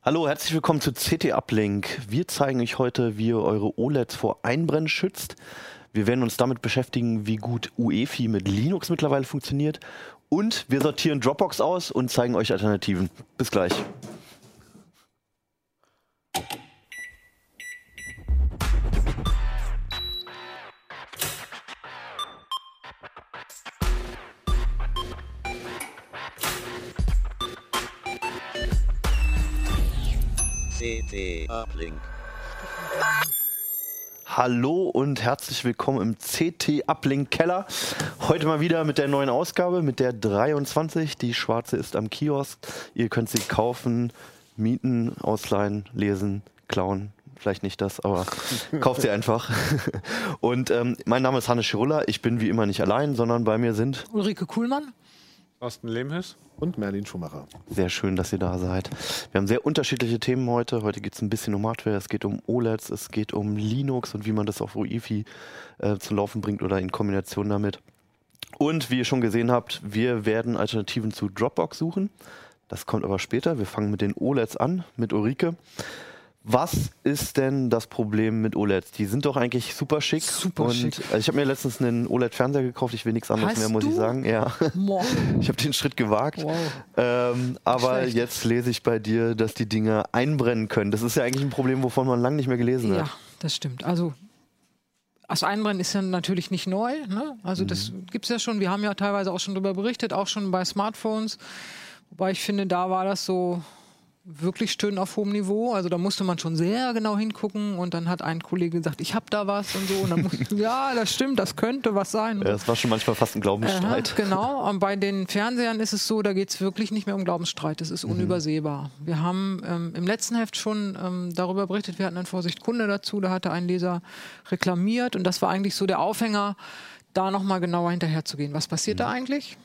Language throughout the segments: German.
Hallo, herzlich willkommen zu CT Uplink. Wir zeigen euch heute, wie ihr eure OLEDs vor Einbrennen schützt. Wir werden uns damit beschäftigen, wie gut UEFI mit Linux mittlerweile funktioniert. Und wir sortieren Dropbox aus und zeigen euch Alternativen. Bis gleich. CT Uplink. Hallo und herzlich willkommen im CT Uplink Keller. Heute mal wieder mit der neuen Ausgabe, mit der 23. Die schwarze ist am Kiosk. Ihr könnt sie kaufen, mieten, ausleihen, lesen, klauen. Vielleicht nicht das, aber kauft sie einfach. Und ähm, mein Name ist Hannes Schirulla. Ich bin wie immer nicht allein, sondern bei mir sind Ulrike Kuhlmann. Thorsten Lehmhüss. Und Merlin Schumacher. Sehr schön, dass ihr da seid. Wir haben sehr unterschiedliche Themen heute. Heute geht es ein bisschen um Hardware, es geht um OLEDs, es geht um Linux und wie man das auf UEFI äh, zum Laufen bringt oder in Kombination damit. Und wie ihr schon gesehen habt, wir werden Alternativen zu Dropbox suchen. Das kommt aber später. Wir fangen mit den OLEDs an, mit Ulrike. Was ist denn das Problem mit OLEDs? Die sind doch eigentlich super schick. Super und, schick. Also ich habe mir letztens einen OLED-Fernseher gekauft. Ich will nichts anderes Hast mehr, muss du? ich sagen. Ja. Boah. Ich habe den Schritt gewagt. Wow. Ähm, aber Schlecht. jetzt lese ich bei dir, dass die Dinge einbrennen können. Das ist ja eigentlich ein Problem, wovon man lange nicht mehr gelesen Ja, hat. das stimmt. Also das Einbrennen ist ja natürlich nicht neu. Ne? Also Mhm. das gibt es ja schon. Wir haben ja teilweise auch schon darüber berichtet, auch schon bei Smartphones. Wobei ich finde, da war das so wirklich schön auf hohem Niveau. Also da musste man schon sehr genau hingucken und dann hat ein Kollege gesagt, ich habe da was und so. Und dann musste ich, ja, das stimmt, das könnte was sein. Ja, Das war schon manchmal fast ein Glaubensstreit. genau, und bei den Fernsehern ist es so, da geht es wirklich nicht mehr um Glaubensstreit, das ist Mhm. unübersehbar. Wir haben ähm, im letzten Heft schon ähm, darüber berichtet, wir hatten einen Vorsicht Kunde dazu, da hatte ein Leser reklamiert und das war eigentlich so der Aufhänger, da nochmal genauer hinterherzugehen. Was passiert Mhm. da eigentlich?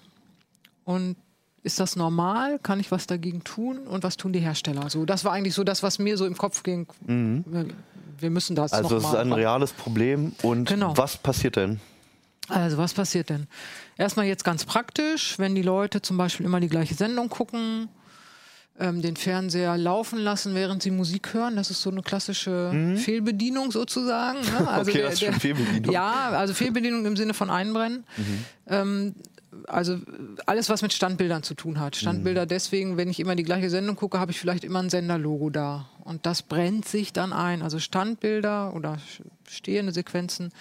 Und ist das normal? Kann ich was dagegen tun? Und was tun die Hersteller? So, das war eigentlich so das, was mir so im Kopf ging. Wir, wir müssen das Mhm. Also es ist ein reales Problem. Und Genau. was passiert denn? also was passiert denn? Erstmal jetzt ganz praktisch, wenn die Leute zum Beispiel immer die gleiche Sendung gucken, ähm, den Fernseher laufen lassen, während sie Musik hören. Das ist so eine klassische Fehlbedienung sozusagen. Ne? Also Mhm. Okay, das ist schon Fehlbedienung. Mhm. Ja, also Fehlbedienung im Sinne von Einbrennen. Ähm, also alles, was mit Standbildern zu tun hat. Mhm. Standbilder deswegen, wenn ich immer die gleiche Sendung gucke, habe ich vielleicht immer ein Senderlogo da. Und das brennt sich dann ein. Also Standbilder oder stehende Sequenzen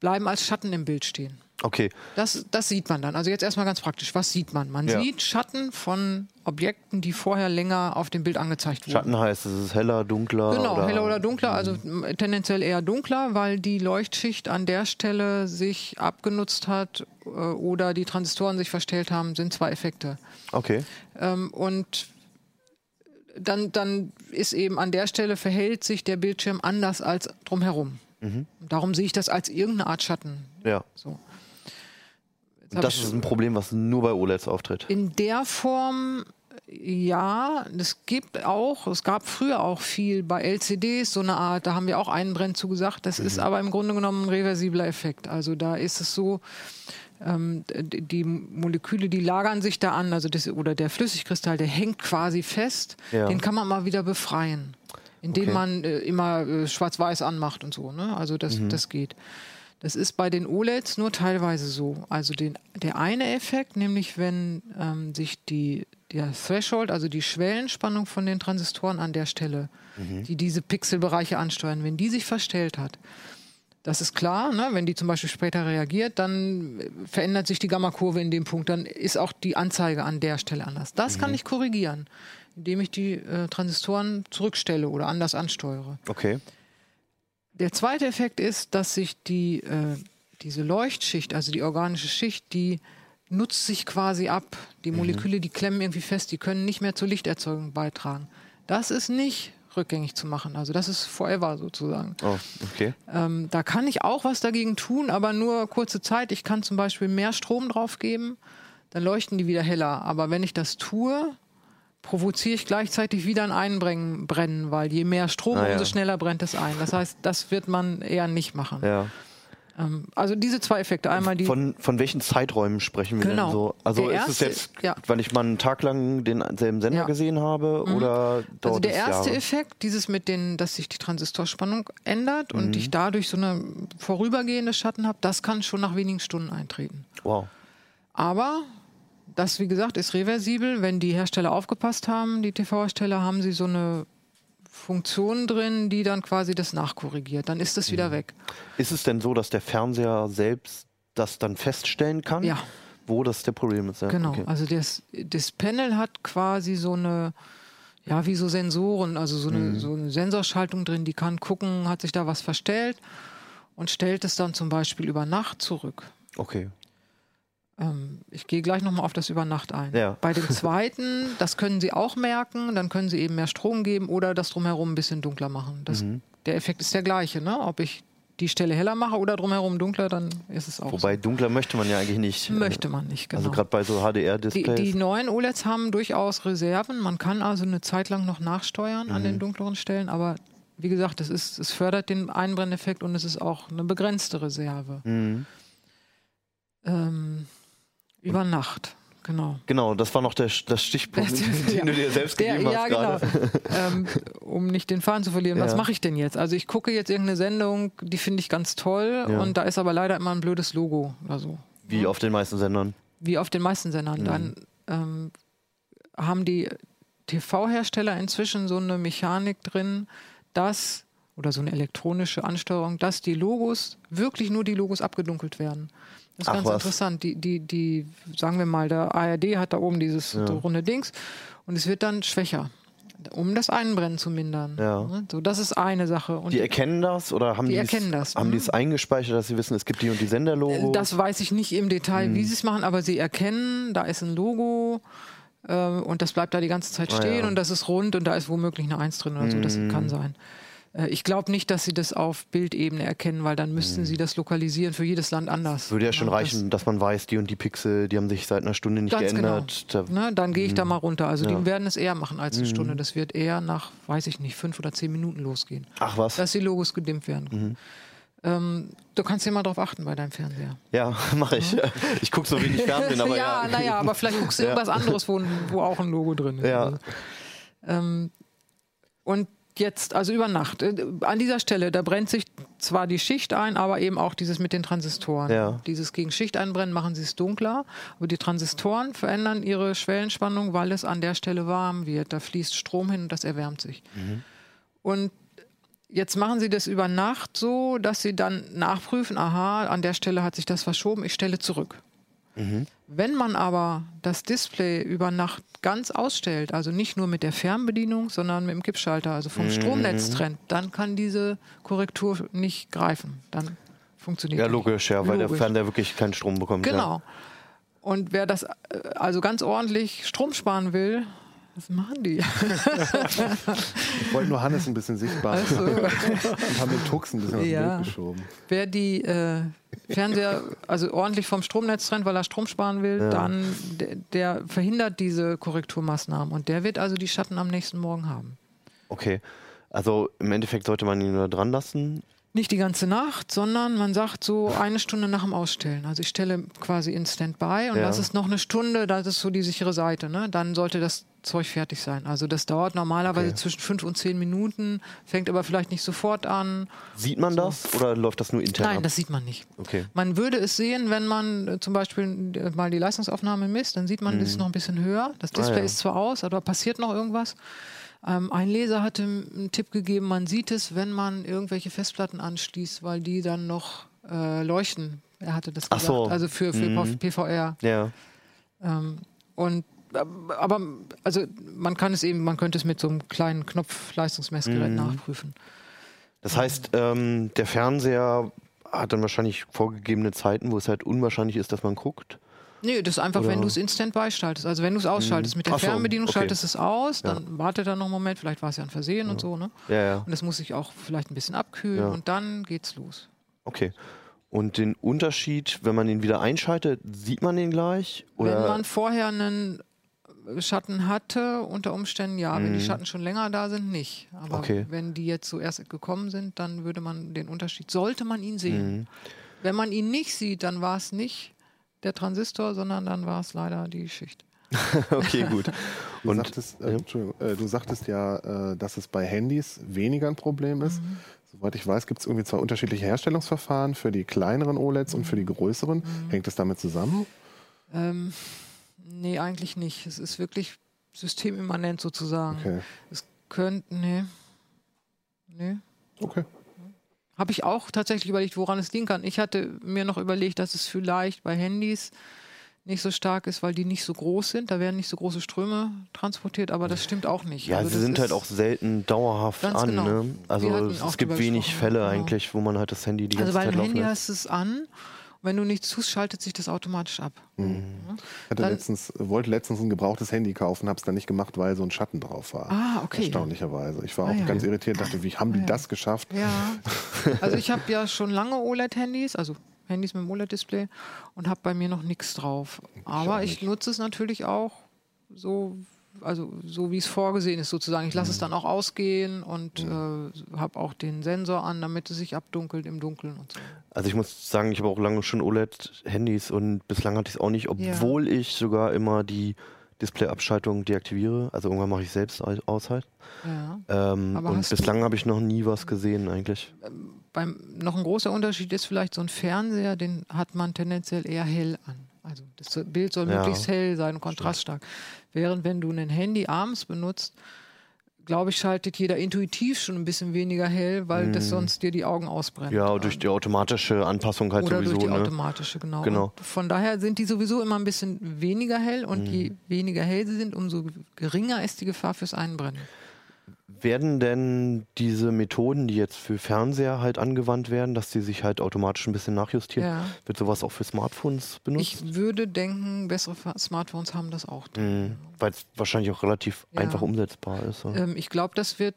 bleiben als Schatten im Bild stehen. Okay, Das, das sieht man dann. Also jetzt erstmal ganz praktisch. Was sieht man? Man Ja. sieht Schatten von Objekten, die vorher länger auf dem Bild angezeigt wurden. Schatten heißt, es ist heller, dunkler. Genau, oder heller oder dunkler, also m, tendenziell eher dunkler, weil die Leuchtschicht an der Stelle sich abgenutzt hat äh, oder die Transistoren sich verstellt haben, sind zwei Effekte. Okay. Ähm, und dann, dann ist eben an der Stelle verhält sich der Bildschirm anders als drumherum. Darum sehe ich das als irgendeine Art Schatten. Ja. So. Das ich- ist ein Problem, was nur bei OLEDs auftritt. In der Form, ja, es gibt auch, es gab früher auch viel bei LCDs, so eine Art, da haben wir auch einen Brenn zugesagt. Das ist aber im Grunde genommen ein reversibler Effekt. Also da ist es so, ähm, die Moleküle, die lagern sich da an, also das, oder der Flüssigkristall, der hängt quasi fest, Ja. den kann man mal wieder befreien. Indem Okay. man äh, immer äh, schwarz-weiß anmacht und so. Ne? Also das, das geht. Das ist bei den OLEDs nur teilweise so. Also den, der eine Effekt, nämlich wenn ähm, sich die, der Threshold, also die Schwellenspannung von den Transistoren an der Stelle, die diese Pixelbereiche ansteuern, wenn die sich verstellt hat, das ist klar, ne? wenn die zum Beispiel später reagiert, dann äh, verändert sich die Gammakurve in dem Punkt, dann ist auch die Anzeige an der Stelle anders. Das kann ich korrigieren, indem ich die äh, Transistoren zurückstelle oder anders ansteuere. Okay. Der zweite Effekt ist, dass sich die, äh, diese Leuchtschicht, also die organische Schicht, die nutzt sich quasi ab. Die Moleküle, die klemmen irgendwie fest, die können nicht mehr zur Lichterzeugung beitragen. Das ist nicht rückgängig zu machen. Also das ist forever sozusagen. Oh, okay. Ähm, da kann ich auch was dagegen tun, aber nur kurze Zeit. Ich kann zum Beispiel mehr Strom drauf geben, dann leuchten die wieder heller. Aber wenn ich das tue, provoziere ich gleichzeitig wieder ein Einbrennen, brennen, weil je mehr Strom, Ah, ja. umso schneller brennt es ein. Das heißt, das wird man eher nicht machen. Ja. Ähm, also diese zwei Effekte. Einmal die. Von, von welchen Zeiträumen sprechen wir Genau. denn so? Also Der ist es erste- jetzt, ja. weil ich mal einen Tag lang denselben Sender Ja. gesehen habe oder dauert Also der es erste Jahre? Effekt, dieses mit den, dass sich die Transistorspannung ändert Mhm. und ich dadurch so eine vorübergehende Schatten habe, das kann schon nach wenigen Stunden eintreten. Wow. Aber das, wie gesagt, ist reversibel. Wenn die Hersteller aufgepasst haben, die TV-Hersteller, haben sie so eine Funktion drin, die dann quasi das nachkorrigiert. Dann ist das wieder Mhm. weg. Ist es denn so, dass der Fernseher selbst das dann feststellen kann? Ja. Wo das der Problem ist? Ja? Genau. Okay. Also das, das Panel hat quasi so eine, ja, wie so Sensoren, also so eine, Mhm. so eine Sensorschaltung drin, die kann gucken, hat sich da was verstellt und stellt es dann zum Beispiel über Nacht zurück. okay. Ähm, ich gehe gleich nochmal auf das über Nacht ein. Ja. Bei dem zweiten, das können Sie auch merken, dann können Sie eben mehr Strom geben oder das drumherum ein bisschen dunkler machen. Das, Mhm. Der Effekt ist der gleiche, ne? Ob ich die Stelle heller mache oder drumherum dunkler, dann ist es auch Wobei dunkler möchte man ja eigentlich nicht. so. Möchte man nicht, genau. Also gerade bei so die, HDR-Displays. die neuen OLEDs haben durchaus Reserven. Man kann also eine Zeit lang noch nachsteuern an den Mhm. dunkleren Stellen, aber wie gesagt, es, ist, es fördert den Einbrenneffekt und es ist auch eine begrenzte Reserve. Mhm. Ähm, über Nacht, genau. Genau, das war noch der, das Stichpunkt, den Ja. du dir selbst Der, gegeben ja, hast genau. gerade. ähm, um nicht den Faden zu verlieren. Was Ja. mache ich denn jetzt? Also ich gucke jetzt irgendeine Sendung, die finde ich ganz toll Ja. und da ist aber leider immer ein blödes Logo oder so. Wie auf den meisten Sendern. Wie auf den meisten Sendern. Mhm. Dann ähm, haben die TV-Hersteller inzwischen so eine Mechanik drin, dass oder so eine elektronische Ansteuerung, dass die Logos, wirklich nur die Logos abgedunkelt werden. Das ist Ach ganz was. interessant. Die, die, die, sagen wir mal, der ARD hat da oben dieses Ja. runde Dings und es wird dann schwächer, um das Einbrennen zu mindern. Ja. Ne? So, das ist eine Sache. Und Die erkennen das oder haben Die die's- erkennen das, haben mhm. die es eingespeichert, dass sie wissen, es gibt die und die Senderlogos? Das weiß ich nicht im Detail, Mhm. wie sie es machen, aber sie erkennen, da ist ein Logo äh, und das bleibt da die ganze Zeit Ah, stehen ja. und das ist rund und da ist womöglich eine Eins drin oder so. Das Mhm. kann sein. Äh, ich glaube nicht, dass sie das auf Bildebene erkennen, weil dann müssten sie das lokalisieren für jedes Land anders. Mhm. Würde ja schon das- reichen, dass man weiß, die und die Pixel, die haben sich seit einer Stunde nicht genau. geändert. Da, Ne, dann gehe ich da mal runter. Also Ja. Mhm. die werden es eher machen als eine Stunde. Das wird eher nach, weiß ich nicht, fünf oder zehn Minuten losgehen, ach was? dass die Logos gedimmt werden. Mhm. Ähm, du kannst ja mal drauf achten bei deinem Fernseher. ja, mache ich. Ich gucke so wenig Fernsehen, aber ja. ja, naja, aber vielleicht guckst du Ja. irgendwas anderes, wo, wo auch ein Logo drin ist. Ja. Also, ähm, und jetzt, also über Nacht, äh, an dieser Stelle, da brennt sich zwar die Schicht ein, aber eben auch dieses mit den Transistoren. Ja. Dieses gegen Schicht einbrennen machen sie es dunkler, aber die Transistoren verändern ihre Schwellenspannung, weil es an der Stelle warm wird. Da fließt Strom hin und das erwärmt sich. Mhm. Und Jetzt machen Sie das über Nacht so, dass Sie dann nachprüfen, aha, an der Stelle hat sich das verschoben, ich stelle zurück. Mhm. Wenn man aber das Display über Nacht ganz ausstellt, also nicht nur mit der Fernbedienung, sondern mit dem Kippschalter, also Mhm. vom Stromnetz trennt, dann kann diese Korrektur nicht greifen. Dann funktioniert Ja, die nicht. logisch, ja, weil der Logisch. Fernseher wirklich keinen Strom bekommt. Genau. Und wer das äh, also ganz ordentlich Strom sparen will, was machen die? Ich wollte nur Hannes ein bisschen sichtbar machen Also, und haben den Tux ein bisschen aus dem Ja. Bild geschoben. wer die äh, Fernseher also ordentlich vom Stromnetz trennt, weil er Strom sparen will, Ja. dann der, der verhindert diese Korrekturmaßnahmen und der wird also die Schatten am nächsten Morgen haben. Okay. Also im Endeffekt sollte man ihn nur dran lassen. Nicht die ganze Nacht, sondern man sagt so eine Stunde nach dem Ausstellen. Also ich stelle quasi in Standby und Ja. das ist noch eine Stunde, das ist so die sichere Seite. Ne? Dann sollte das Zeug fertig sein. Also das dauert normalerweise Okay. zwischen fünf und zehn Minuten, fängt aber vielleicht nicht sofort an. Sieht man das oder läuft das nur intern Nein, ab? das sieht man nicht. Okay. Man würde es sehen, wenn man äh, zum Beispiel äh, mal die Leistungsaufnahme misst, dann sieht man, das ist noch ein bisschen höher. Das Display Mhm. Ah, ja. ist zwar aus, aber passiert noch irgendwas. Ähm, ein Leser hatte einen Tipp gegeben, man sieht es, wenn man irgendwelche Festplatten anschließt, weil die dann noch äh, leuchten. Er hatte das Ach gesagt. so. Also für, für Mhm. PVR. Ja. Ähm, und äh, aber also man kann es eben, man könnte es mit so einem kleinen Knopfleistungsmessgerät Mhm. nachprüfen. Das heißt, ähm, der Fernseher hat dann wahrscheinlich vorgegebene Zeiten, wo es halt unwahrscheinlich ist, dass man guckt. Nee, das ist einfach, Oder- wenn du es in Standby schaltest. Also wenn du es ausschaltest mit der so, Fernbedienung, okay. schaltest es aus, dann wartet er noch einen Moment, vielleicht war es ja ein Versehen und so, ne? Ja, ja. Und das muss sich auch vielleicht ein bisschen abkühlen Ja. und dann geht's los. Okay. Und den Unterschied, wenn man ihn wieder einschaltet, sieht man den gleich? Oder? Wenn man vorher einen Schatten hatte, unter Umständen ja, wenn die Schatten schon länger da sind, nicht. Aber Mhm. Okay. wenn die jetzt so erst gekommen sind, dann würde man den Unterschied, sollte man ihn sehen. Mhm. Wenn man ihn nicht sieht, dann war es nicht der Transistor, sondern dann war es leider die Schicht. okay, gut. Du, Und- sagtest, äh, ja. Entschuldigung, äh, du sagtest ja, äh, dass es bei Handys weniger ein Problem ist. Mhm. Soweit ich weiß, gibt es irgendwie zwei unterschiedliche Herstellungsverfahren für die kleineren OLEDs und für die größeren. Mhm. Hängt es damit zusammen? Ähm, nee, eigentlich nicht. Es ist wirklich systemimmanent sozusagen. Okay. Es könnte, nee. Nee. Okay. Habe ich auch tatsächlich überlegt, woran es liegen kann. Ich hatte mir noch überlegt, dass es vielleicht bei Handys nicht so stark ist, weil die nicht so groß sind. Da werden nicht so große Ströme transportiert, aber das stimmt auch nicht. Ja, Also sie sind halt auch selten dauerhaft an. genau. Ne? Also es, gibt wenig Fälle genau. eigentlich, wo man halt das Handy die Also ganze Zeit laufen Handy lässt. hast du es an. Und wenn du nichts tust, schaltet sich das automatisch ab. Ich hatte Dann- letztens, wollte letztens ein gebrauchtes Handy kaufen, habe es dann nicht gemacht, weil so ein Schatten drauf war. Ah, okay. Erstaunlicherweise. Ich war Ah, auch ja. ganz irritiert, dachte, wie haben die ja. das geschafft? Ja, also ich habe ja schon lange OLED-Handys, also Handys mit dem OLED-Display und habe bei mir noch nichts drauf. Aber ich, nutze es natürlich auch so, also so wie es vorgesehen ist sozusagen. Ich lasse es dann auch ausgehen und äh, habe auch den Sensor an, damit es sich abdunkelt im Dunkeln und so. Also ich muss sagen, ich habe auch lange schon OLED-Handys und bislang hatte ich es auch nicht, obwohl ich sogar immer die Display-Abschaltung deaktiviere. Also irgendwann mache ich selbst au- aus halt. Ja. Ähm, und bislang habe ich noch nie was gesehen eigentlich. Beim, noch ein großer Unterschied ist vielleicht so ein Fernseher, den hat man tendenziell eher hell an. Also das Bild soll Ja. möglichst hell sein und kontraststark. Während wenn du ein Handy abends benutzt, glaube ich, schaltet jeder intuitiv schon ein bisschen weniger hell, weil das sonst dir die Augen ausbrennt. Mhm. Ja, durch die automatische Anpassung halt Oder sowieso. durch die ne? automatische, genau. Genau. Und von daher sind die sowieso immer ein bisschen weniger hell und Mhm. je weniger hell sie sind, umso geringer ist die Gefahr fürs Einbrennen. Werden denn diese Methoden, die jetzt für Fernseher halt angewandt werden, dass die sich halt automatisch ein bisschen nachjustieren, Ja. wird sowas auch für Smartphones benutzt? Ich würde denken, bessere Smartphones haben das auch. Mhm. Weil es wahrscheinlich auch relativ Ja. einfach umsetzbar ist. Ähm, ich glaube, das wird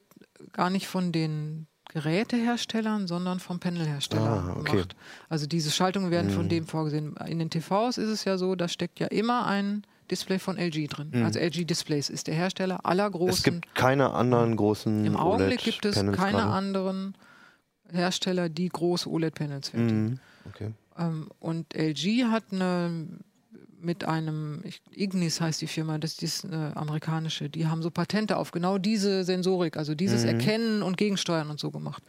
gar nicht von den Geräteherstellern, sondern vom Panelhersteller Ah, okay. gemacht. Also diese Schaltungen werden von Mhm. dem vorgesehen. In den TVs ist es ja so, da steckt ja immer ein Display von LG drin. Also LG Displays ist der Hersteller aller großen. Mhm. Es gibt keine anderen großen Im Augenblick gibt es OLED-Panels keine gerade. anderen Hersteller, die große OLED-Panels fertigen. Mhm. Okay. Ähm, und LG hat eine mit einem, ich, Ignis heißt die Firma, das ist eine amerikanische, die haben so Patente auf genau diese Sensorik, also dieses Erkennen und Gegensteuern und so gemacht.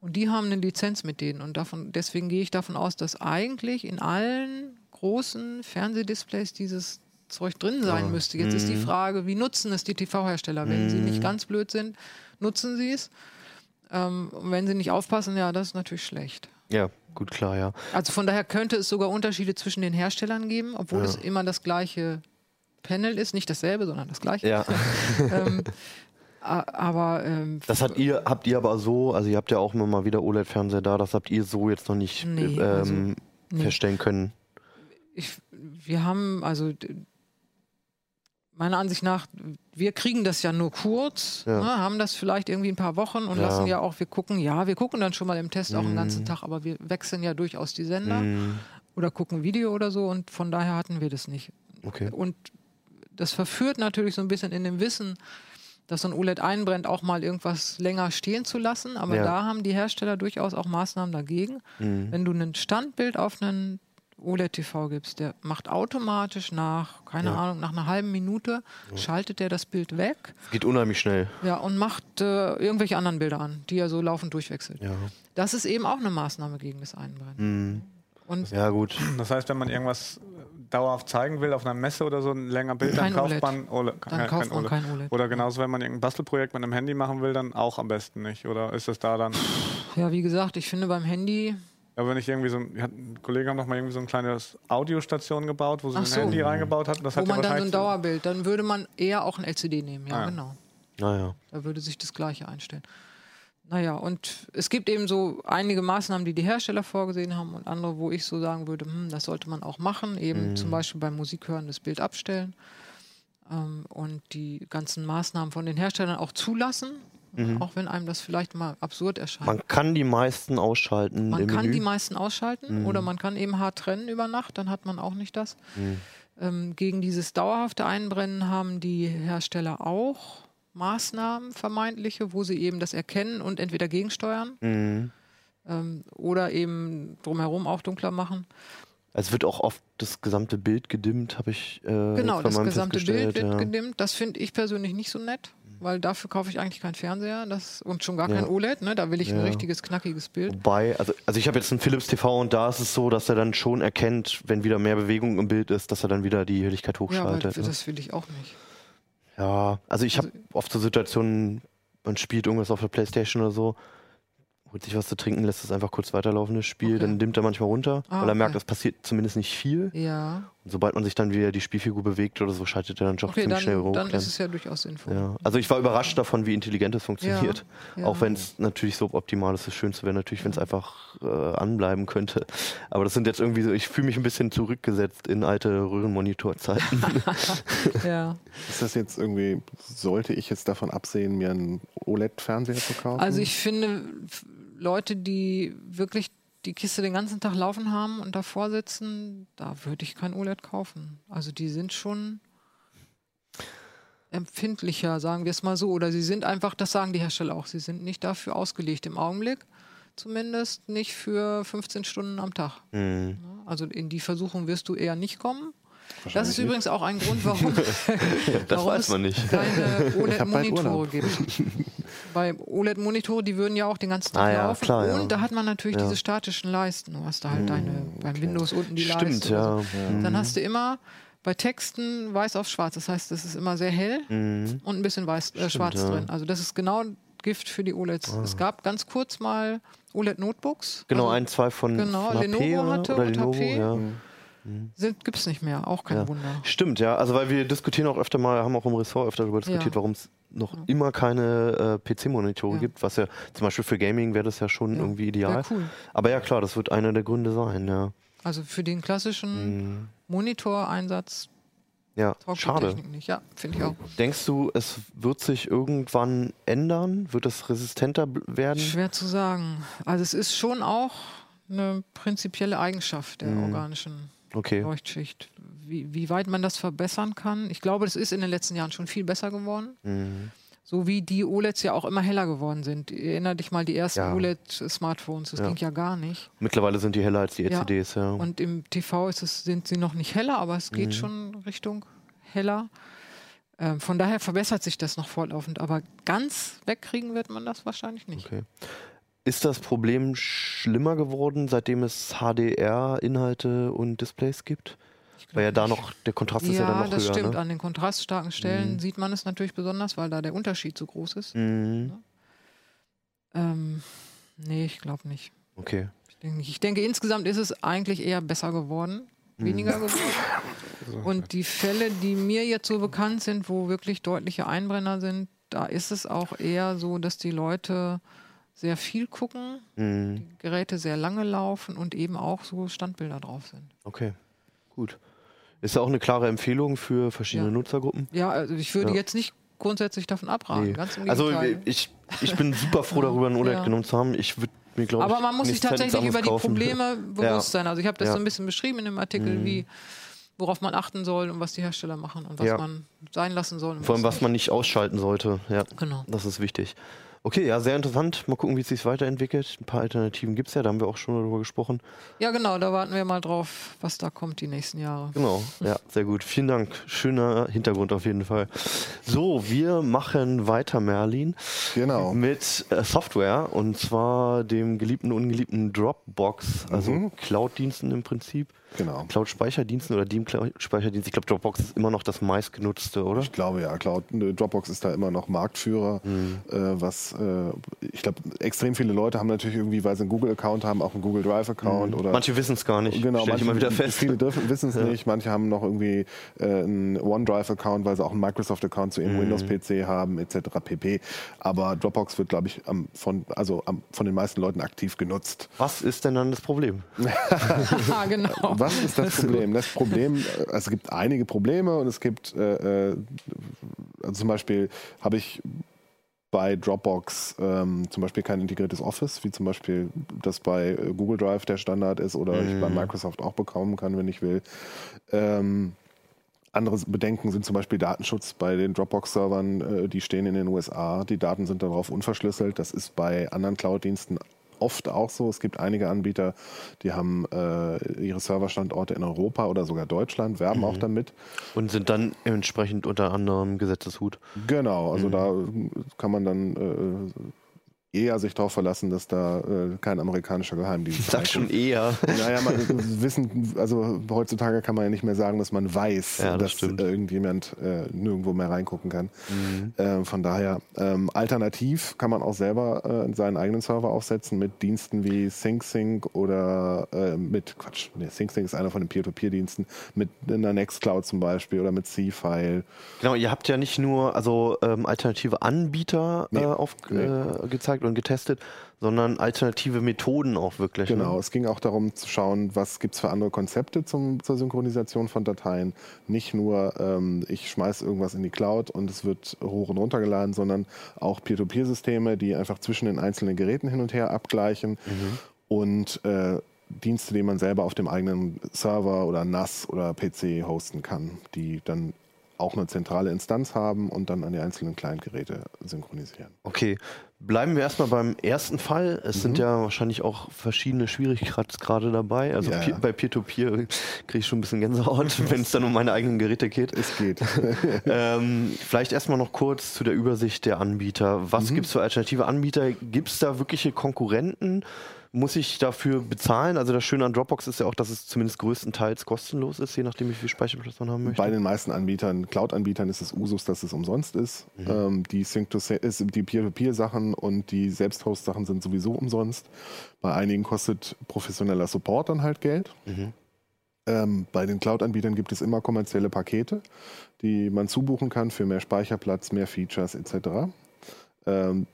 Und die haben eine Lizenz mit denen und davon, deswegen gehe ich davon aus, dass eigentlich in allen großen Fernsehdisplays dieses Zeug drin sein müsste. Jetzt ist die Frage, wie nutzen es die TV-Hersteller? Wenn sie nicht ganz blöd sind, nutzen sie es. Ähm, und wenn sie nicht aufpassen, ja, das ist natürlich schlecht. Ja, gut, klar, ja. Also von daher könnte es sogar Unterschiede zwischen den Herstellern geben, obwohl es immer das gleiche Panel ist, nicht dasselbe, sondern das gleiche. Ja, ähm, aber ähm, das hat ihr, habt ihr aber so, also ihr habt ja auch immer mal wieder OLED-Fernseher da, das habt ihr so jetzt noch nicht Nee, ähm, also, nee. feststellen können. ich, wir haben also meiner Ansicht nach, wir kriegen das ja nur kurz, Ja. ne, haben das vielleicht irgendwie ein paar Wochen und Ja. lassen ja auch, wir gucken, ja, wir gucken dann schon mal im Test auch einen ganzen Tag, aber wir wechseln ja durchaus die Sender Mhm. oder gucken Video oder so und von daher hatten wir das nicht. Okay. Und das verführt natürlich so ein bisschen in dem Wissen, dass so ein OLED einbrennt, auch mal irgendwas länger stehen zu lassen. Aber Ja. da haben die Hersteller durchaus auch Maßnahmen dagegen. Mhm. Wenn du ein Standbild auf einen OLED-TV gibst, der macht automatisch nach, keine Ja. Ahnung, nach einer halben Minute schaltet der das Bild weg Geht unheimlich schnell. ja, und macht äh, irgendwelche anderen Bilder an, die er so laufend durchwechselt. Ja. Das ist eben auch eine Maßnahme gegen das Einbrennen. Mhm. Und Ja, gut. Das heißt, wenn man irgendwas dauerhaft zeigen will auf einer Messe oder so, ein länger Bild, dann Kein kauft OLED. man OLED. dann kauft man kein OLED. Oder genauso, wenn man irgendein Bastelprojekt mit einem Handy machen will, dann auch am besten nicht. Oder ist das da dann? Ja, wie gesagt, ich finde beim Handy, Ja, wenn ich irgendwie so ein, hat ein Kollege haben noch mal irgendwie so ein kleines Audiostation gebaut, wo sie Ach ein so. Handy reingebaut hat. Das wo hat man dann so ein Dauerbild, dann würde man eher auch ein LCD nehmen, ja, Ah, ja. genau. Naja. Da würde sich das Gleiche einstellen. Naja, und es gibt eben so einige Maßnahmen, die die Hersteller vorgesehen haben und andere, wo ich so sagen würde, hm, das sollte man auch machen. Eben zum Beispiel beim Musikhören das Bild abstellen ähm, und die ganzen Maßnahmen von den Herstellern auch zulassen, auch wenn einem das vielleicht mal absurd erscheint. Man kann die meisten ausschalten Man kann Menü. die meisten ausschalten Mhm. oder man kann eben hart trennen über Nacht, dann hat man auch nicht das. Mhm. Ähm, gegen dieses dauerhafte Einbrennen haben die Hersteller auch Maßnahmen, vermeintliche, wo sie eben das erkennen und entweder gegensteuern. Mhm. Ähm, oder eben drumherum auch dunkler machen. Es wird auch oft das gesamte Bild gedimmt, habe ich äh, Genau, das gesamte Bild wird ja. gedimmt. Das finde ich persönlich nicht so nett, weil dafür kaufe ich eigentlich keinen Fernseher das, und schon gar kein Ja. OLED. Ne? Da will ich ein Ja. richtiges, knackiges Bild. Wobei, also, also ich habe jetzt einen Philips TV und da ist es so, dass er dann schon erkennt, wenn wieder mehr Bewegung im Bild ist, dass er dann wieder die Helligkeit Ja, hochschaltet. ne? das will ich auch nicht. Ja, also ich habe oft so Situationen, man spielt irgendwas auf der Playstation oder so, holt sich was zu trinken, lässt es einfach kurz weiterlaufen, das Spiel, Okay. dann dimmt er manchmal runter, Ah, weil er merkt, okay. es passiert zumindest nicht viel. Ja, sobald man sich dann wieder die Spielfigur bewegt oder so, schaltet er dann doch okay, ziemlich schnell dann, hoch. dann ist es ja durchaus sinnvoll. ja. Also ich war überrascht davon, wie intelligent es funktioniert. Ja, Auch ja. wenn es natürlich so optimal ist, das Schönste wäre natürlich, wenn es einfach äh, anbleiben könnte. Aber das sind jetzt irgendwie so, ich fühle mich ein bisschen zurückgesetzt in alte Röhrenmonitorzeiten. Ja. Ist das jetzt irgendwie, sollte ich jetzt davon absehen, mir einen OLED-Fernseher zu kaufen? Also ich finde, Leute, die wirklich die Kiste den ganzen Tag laufen haben und davor sitzen, da würde ich kein OLED kaufen. Also die sind schon empfindlicher, sagen wir es mal so. Oder sie sind einfach, das sagen die Hersteller auch, sie sind nicht dafür ausgelegt im Augenblick. Zumindest nicht für 15 Stunden am Tag. Hm. Also in die Versuchung wirst du eher nicht kommen. Das ist übrigens auch ein Grund, warum, Das warum weiß es man nicht. keine OLED-Monitore gibt. Bei OLED-Monitore, die würden ja auch den ganzen Tag Ah ja, laufen. klar, ja. und da hat man natürlich Ja. diese statischen Leisten. Du hast da halt deine, beim Windows unten die Stimmt, Leiste. ja. So. Mhm. Dann hast du immer bei Texten weiß auf schwarz. Das heißt, es ist immer sehr hell Mhm. und ein bisschen weiß, äh, schwarz ja. Ah. drin. Also das ist genau Gift für die OLEDs. Es gab ganz kurz mal OLED-Notebooks. Genau, also ein, zwei von, Genau, von Lenovo hatte oder und Lenovo, HP. Ja. Gibt es nicht mehr. Auch kein Ja. Wunder. Stimmt, ja. Also weil wir diskutieren auch öfter mal, haben auch im Ressort öfter darüber diskutiert, Ja. warum es noch immer keine äh, PC-Monitore Ja. gibt, was ja zum Beispiel für Gaming wäre das ja schon Ja, irgendwie ideal. cool. Aber ja klar, das wird einer der Gründe sein, ja. Also für den klassischen Mhm. Monitoreinsatz Ja, schade. Nicht. Ja, finde ich auch. Denkst du, es wird sich irgendwann ändern? Wird es resistenter werden? Schwer zu sagen. Also es ist schon auch eine prinzipielle Eigenschaft der Mhm. organischen Okay. Leuchtschicht. Wie, wie weit man das verbessern kann. Ich glaube, das ist in den letzten Jahren schon viel besser geworden. Mhm. So wie die OLEDs ja auch immer heller geworden sind. Erinner dich mal die ersten Ja. OLED-Smartphones. Das Ja. ging ja gar nicht. Mittlerweile sind die heller als die Ja. LCDs, ja. Und im TV es, sind sie noch nicht heller, aber es geht Mhm. schon Richtung heller. Ähm, von daher verbessert sich das noch fortlaufend. Aber ganz wegkriegen wird man das wahrscheinlich nicht. Okay. Ist das Problem schlimmer geworden, seitdem es HDR-Inhalte und Displays gibt? Weil ja da noch, der Kontrast ist ja dann Ja, noch das höher. stimmt. Ne? An den kontraststarken Stellen Mhm. sieht man es natürlich besonders, weil da der Unterschied so groß ist. Mhm. Ähm, nee, ich glaube nicht. Okay. Ich denke. Ich denke, insgesamt ist es eigentlich eher besser geworden, Mhm. weniger geworden. Und die Fälle, die mir jetzt so bekannt sind, wo wirklich deutliche Einbrenner sind, da ist es auch eher so, dass die Leute sehr viel gucken, Mhm. die Geräte sehr lange laufen und eben auch so Standbilder drauf sind. Okay. Gut. Ist ja auch eine klare Empfehlung für verschiedene Ja. Nutzergruppen. Ja, also ich würde Ja. jetzt nicht grundsätzlich davon abraten, Nee. Also Gegenteil. ich, ich bin super froh darüber, ein OLED Ja. genommen zu haben. Ich würde mir, glaube Aber man muss sich tatsächlich über die. Probleme bewusst sein. Also ich habe das so ein bisschen beschrieben in dem Artikel, Mhm. wie worauf man achten soll und was die Hersteller machen und was man sein lassen soll. Vor allem, was nicht. man nicht ausschalten sollte. Ja, Genau. das ist wichtig. Okay, ja, sehr interessant. Mal gucken, wie es sich weiterentwickelt. Ein paar Alternativen gibt es ja, da haben wir auch schon darüber gesprochen. Ja, genau, da warten wir mal drauf, was da kommt die nächsten Jahre. Genau, ja, sehr gut. Vielen Dank. Schöner Hintergrund auf jeden Fall. So, wir machen weiter, Merlin, Genau. mit äh, Software und zwar dem geliebten, ungeliebten Dropbox, also Mhm. Cloud-Diensten im Prinzip. Genau. Cloud-Speicherdiensten oder dem Cloud-Speicherdienst. Ich glaube, Dropbox ist immer noch das meistgenutzte, oder? Ich glaube ja, Cloud, äh, Dropbox ist da immer noch Marktführer, Mhm. äh, was äh, ich glaube, extrem viele Leute haben natürlich irgendwie, weil sie einen Google-Account haben, auch einen Google Drive-Account oder Mhm. Manche wissen es gar nicht. Genau, Stell ich manche, immer wieder fest. Viele wissen es Ja. nicht. Manche haben noch irgendwie äh, einen OneDrive-Account, weil sie auch einen Microsoft-Account zu ihrem Mhm. Windows-PC haben, etc. pp. Aber Dropbox wird, glaube ich, am, von, also am, von den meisten Leuten aktiv genutzt. Was ist denn dann das Problem? Genau. Was ist das Problem? Das Problem, äh, also es gibt einige Probleme und es gibt, äh, äh, also zum Beispiel habe ich bei Dropbox ähm, zum Beispiel kein integriertes Office, wie zum Beispiel das bei äh, Google Drive der Standard ist oder ich bei Mhm. Microsoft auch bekommen kann, wenn ich will. Ähm, andere Bedenken sind zum Beispiel Datenschutz bei den Dropbox-Servern, die stehen in den USA. Die Daten sind darauf unverschlüsselt. Das ist bei anderen Cloud-Diensten oft auch so. Es gibt einige Anbieter, die haben äh, ihre Serverstandorte in Europa oder sogar Deutschland, werben auch damit. Und sind dann entsprechend unter anderem Gesetzeshut. Genau, also da kann man dann äh, eher sich darauf verlassen, dass da äh, kein amerikanischer Geheimdienst Ich sag schon eher. Naja, man, wissen, also heutzutage kann man ja nicht mehr sagen, dass man weiß, Ja, das dass stimmt. irgendjemand äh, nirgendwo mehr reingucken kann. Mhm. Äh, von daher, ähm, alternativ kann man auch selber äh, seinen eigenen Server aufsetzen mit Diensten wie SyncSync oder äh, mit, Quatsch, nee, SyncSync ist einer von den Peer-to-Peer-Diensten, mit einer Nextcloud zum Beispiel oder mit C-File. Genau, ihr habt ja nicht nur also ähm, alternative Anbieter Nee, äh, aufgezeigt äh, gezeigt und getestet, sondern alternative Methoden auch wirklich. Genau, Ne? es ging auch darum zu schauen, was gibt es für andere Konzepte zum, zur Synchronisation von Dateien. Nicht nur, ähm, ich schmeiße irgendwas in die Cloud und es wird hoch und runter geladen, sondern auch Peer-to-Peer-Systeme, die einfach zwischen den einzelnen Geräten hin und her abgleichen und äh, Dienste, die man selber auf dem eigenen Server oder NAS oder PC hosten kann, die dann auch einezentrale Instanz haben und dann an die einzelnen Client-Geräte synchronisieren. Okay, bleiben wir erstmal beim ersten Fall. Es sind ja wahrscheinlich auch verschiedene Schwierigkeitsgrade dabei. Also Mhm. Ja. bei Peer-to-Peer kriege ich schon ein bisschen Gänsehaut, wenn es dann um meine eigenen Geräte geht. Es geht. Ähm, vielleicht erstmal noch kurz zu der Übersicht der Anbieter. Was Mhm. gibt es für alternative Anbieter? Gibt es da wirkliche Konkurrenten? Muss ich dafür bezahlen? Also das Schöne an Dropbox ist ja auch, dass es zumindest größtenteils kostenlos ist, je nachdem, wie viel Speicherplatz man haben möchte. Bei den meisten Anbietern, Cloud-Anbietern ist es Usus, dass es umsonst ist. Ähm, die die Peer-to-Peer-Sachen und die Selbsthost-Sachen sind sowieso umsonst. Bei einigen kostet professioneller Support dann halt Geld. Ähm, bei den Cloud-Anbietern gibt es immer kommerzielle Pakete, die man zubuchen kann für mehr Speicherplatz, mehr Features etc. Ähm,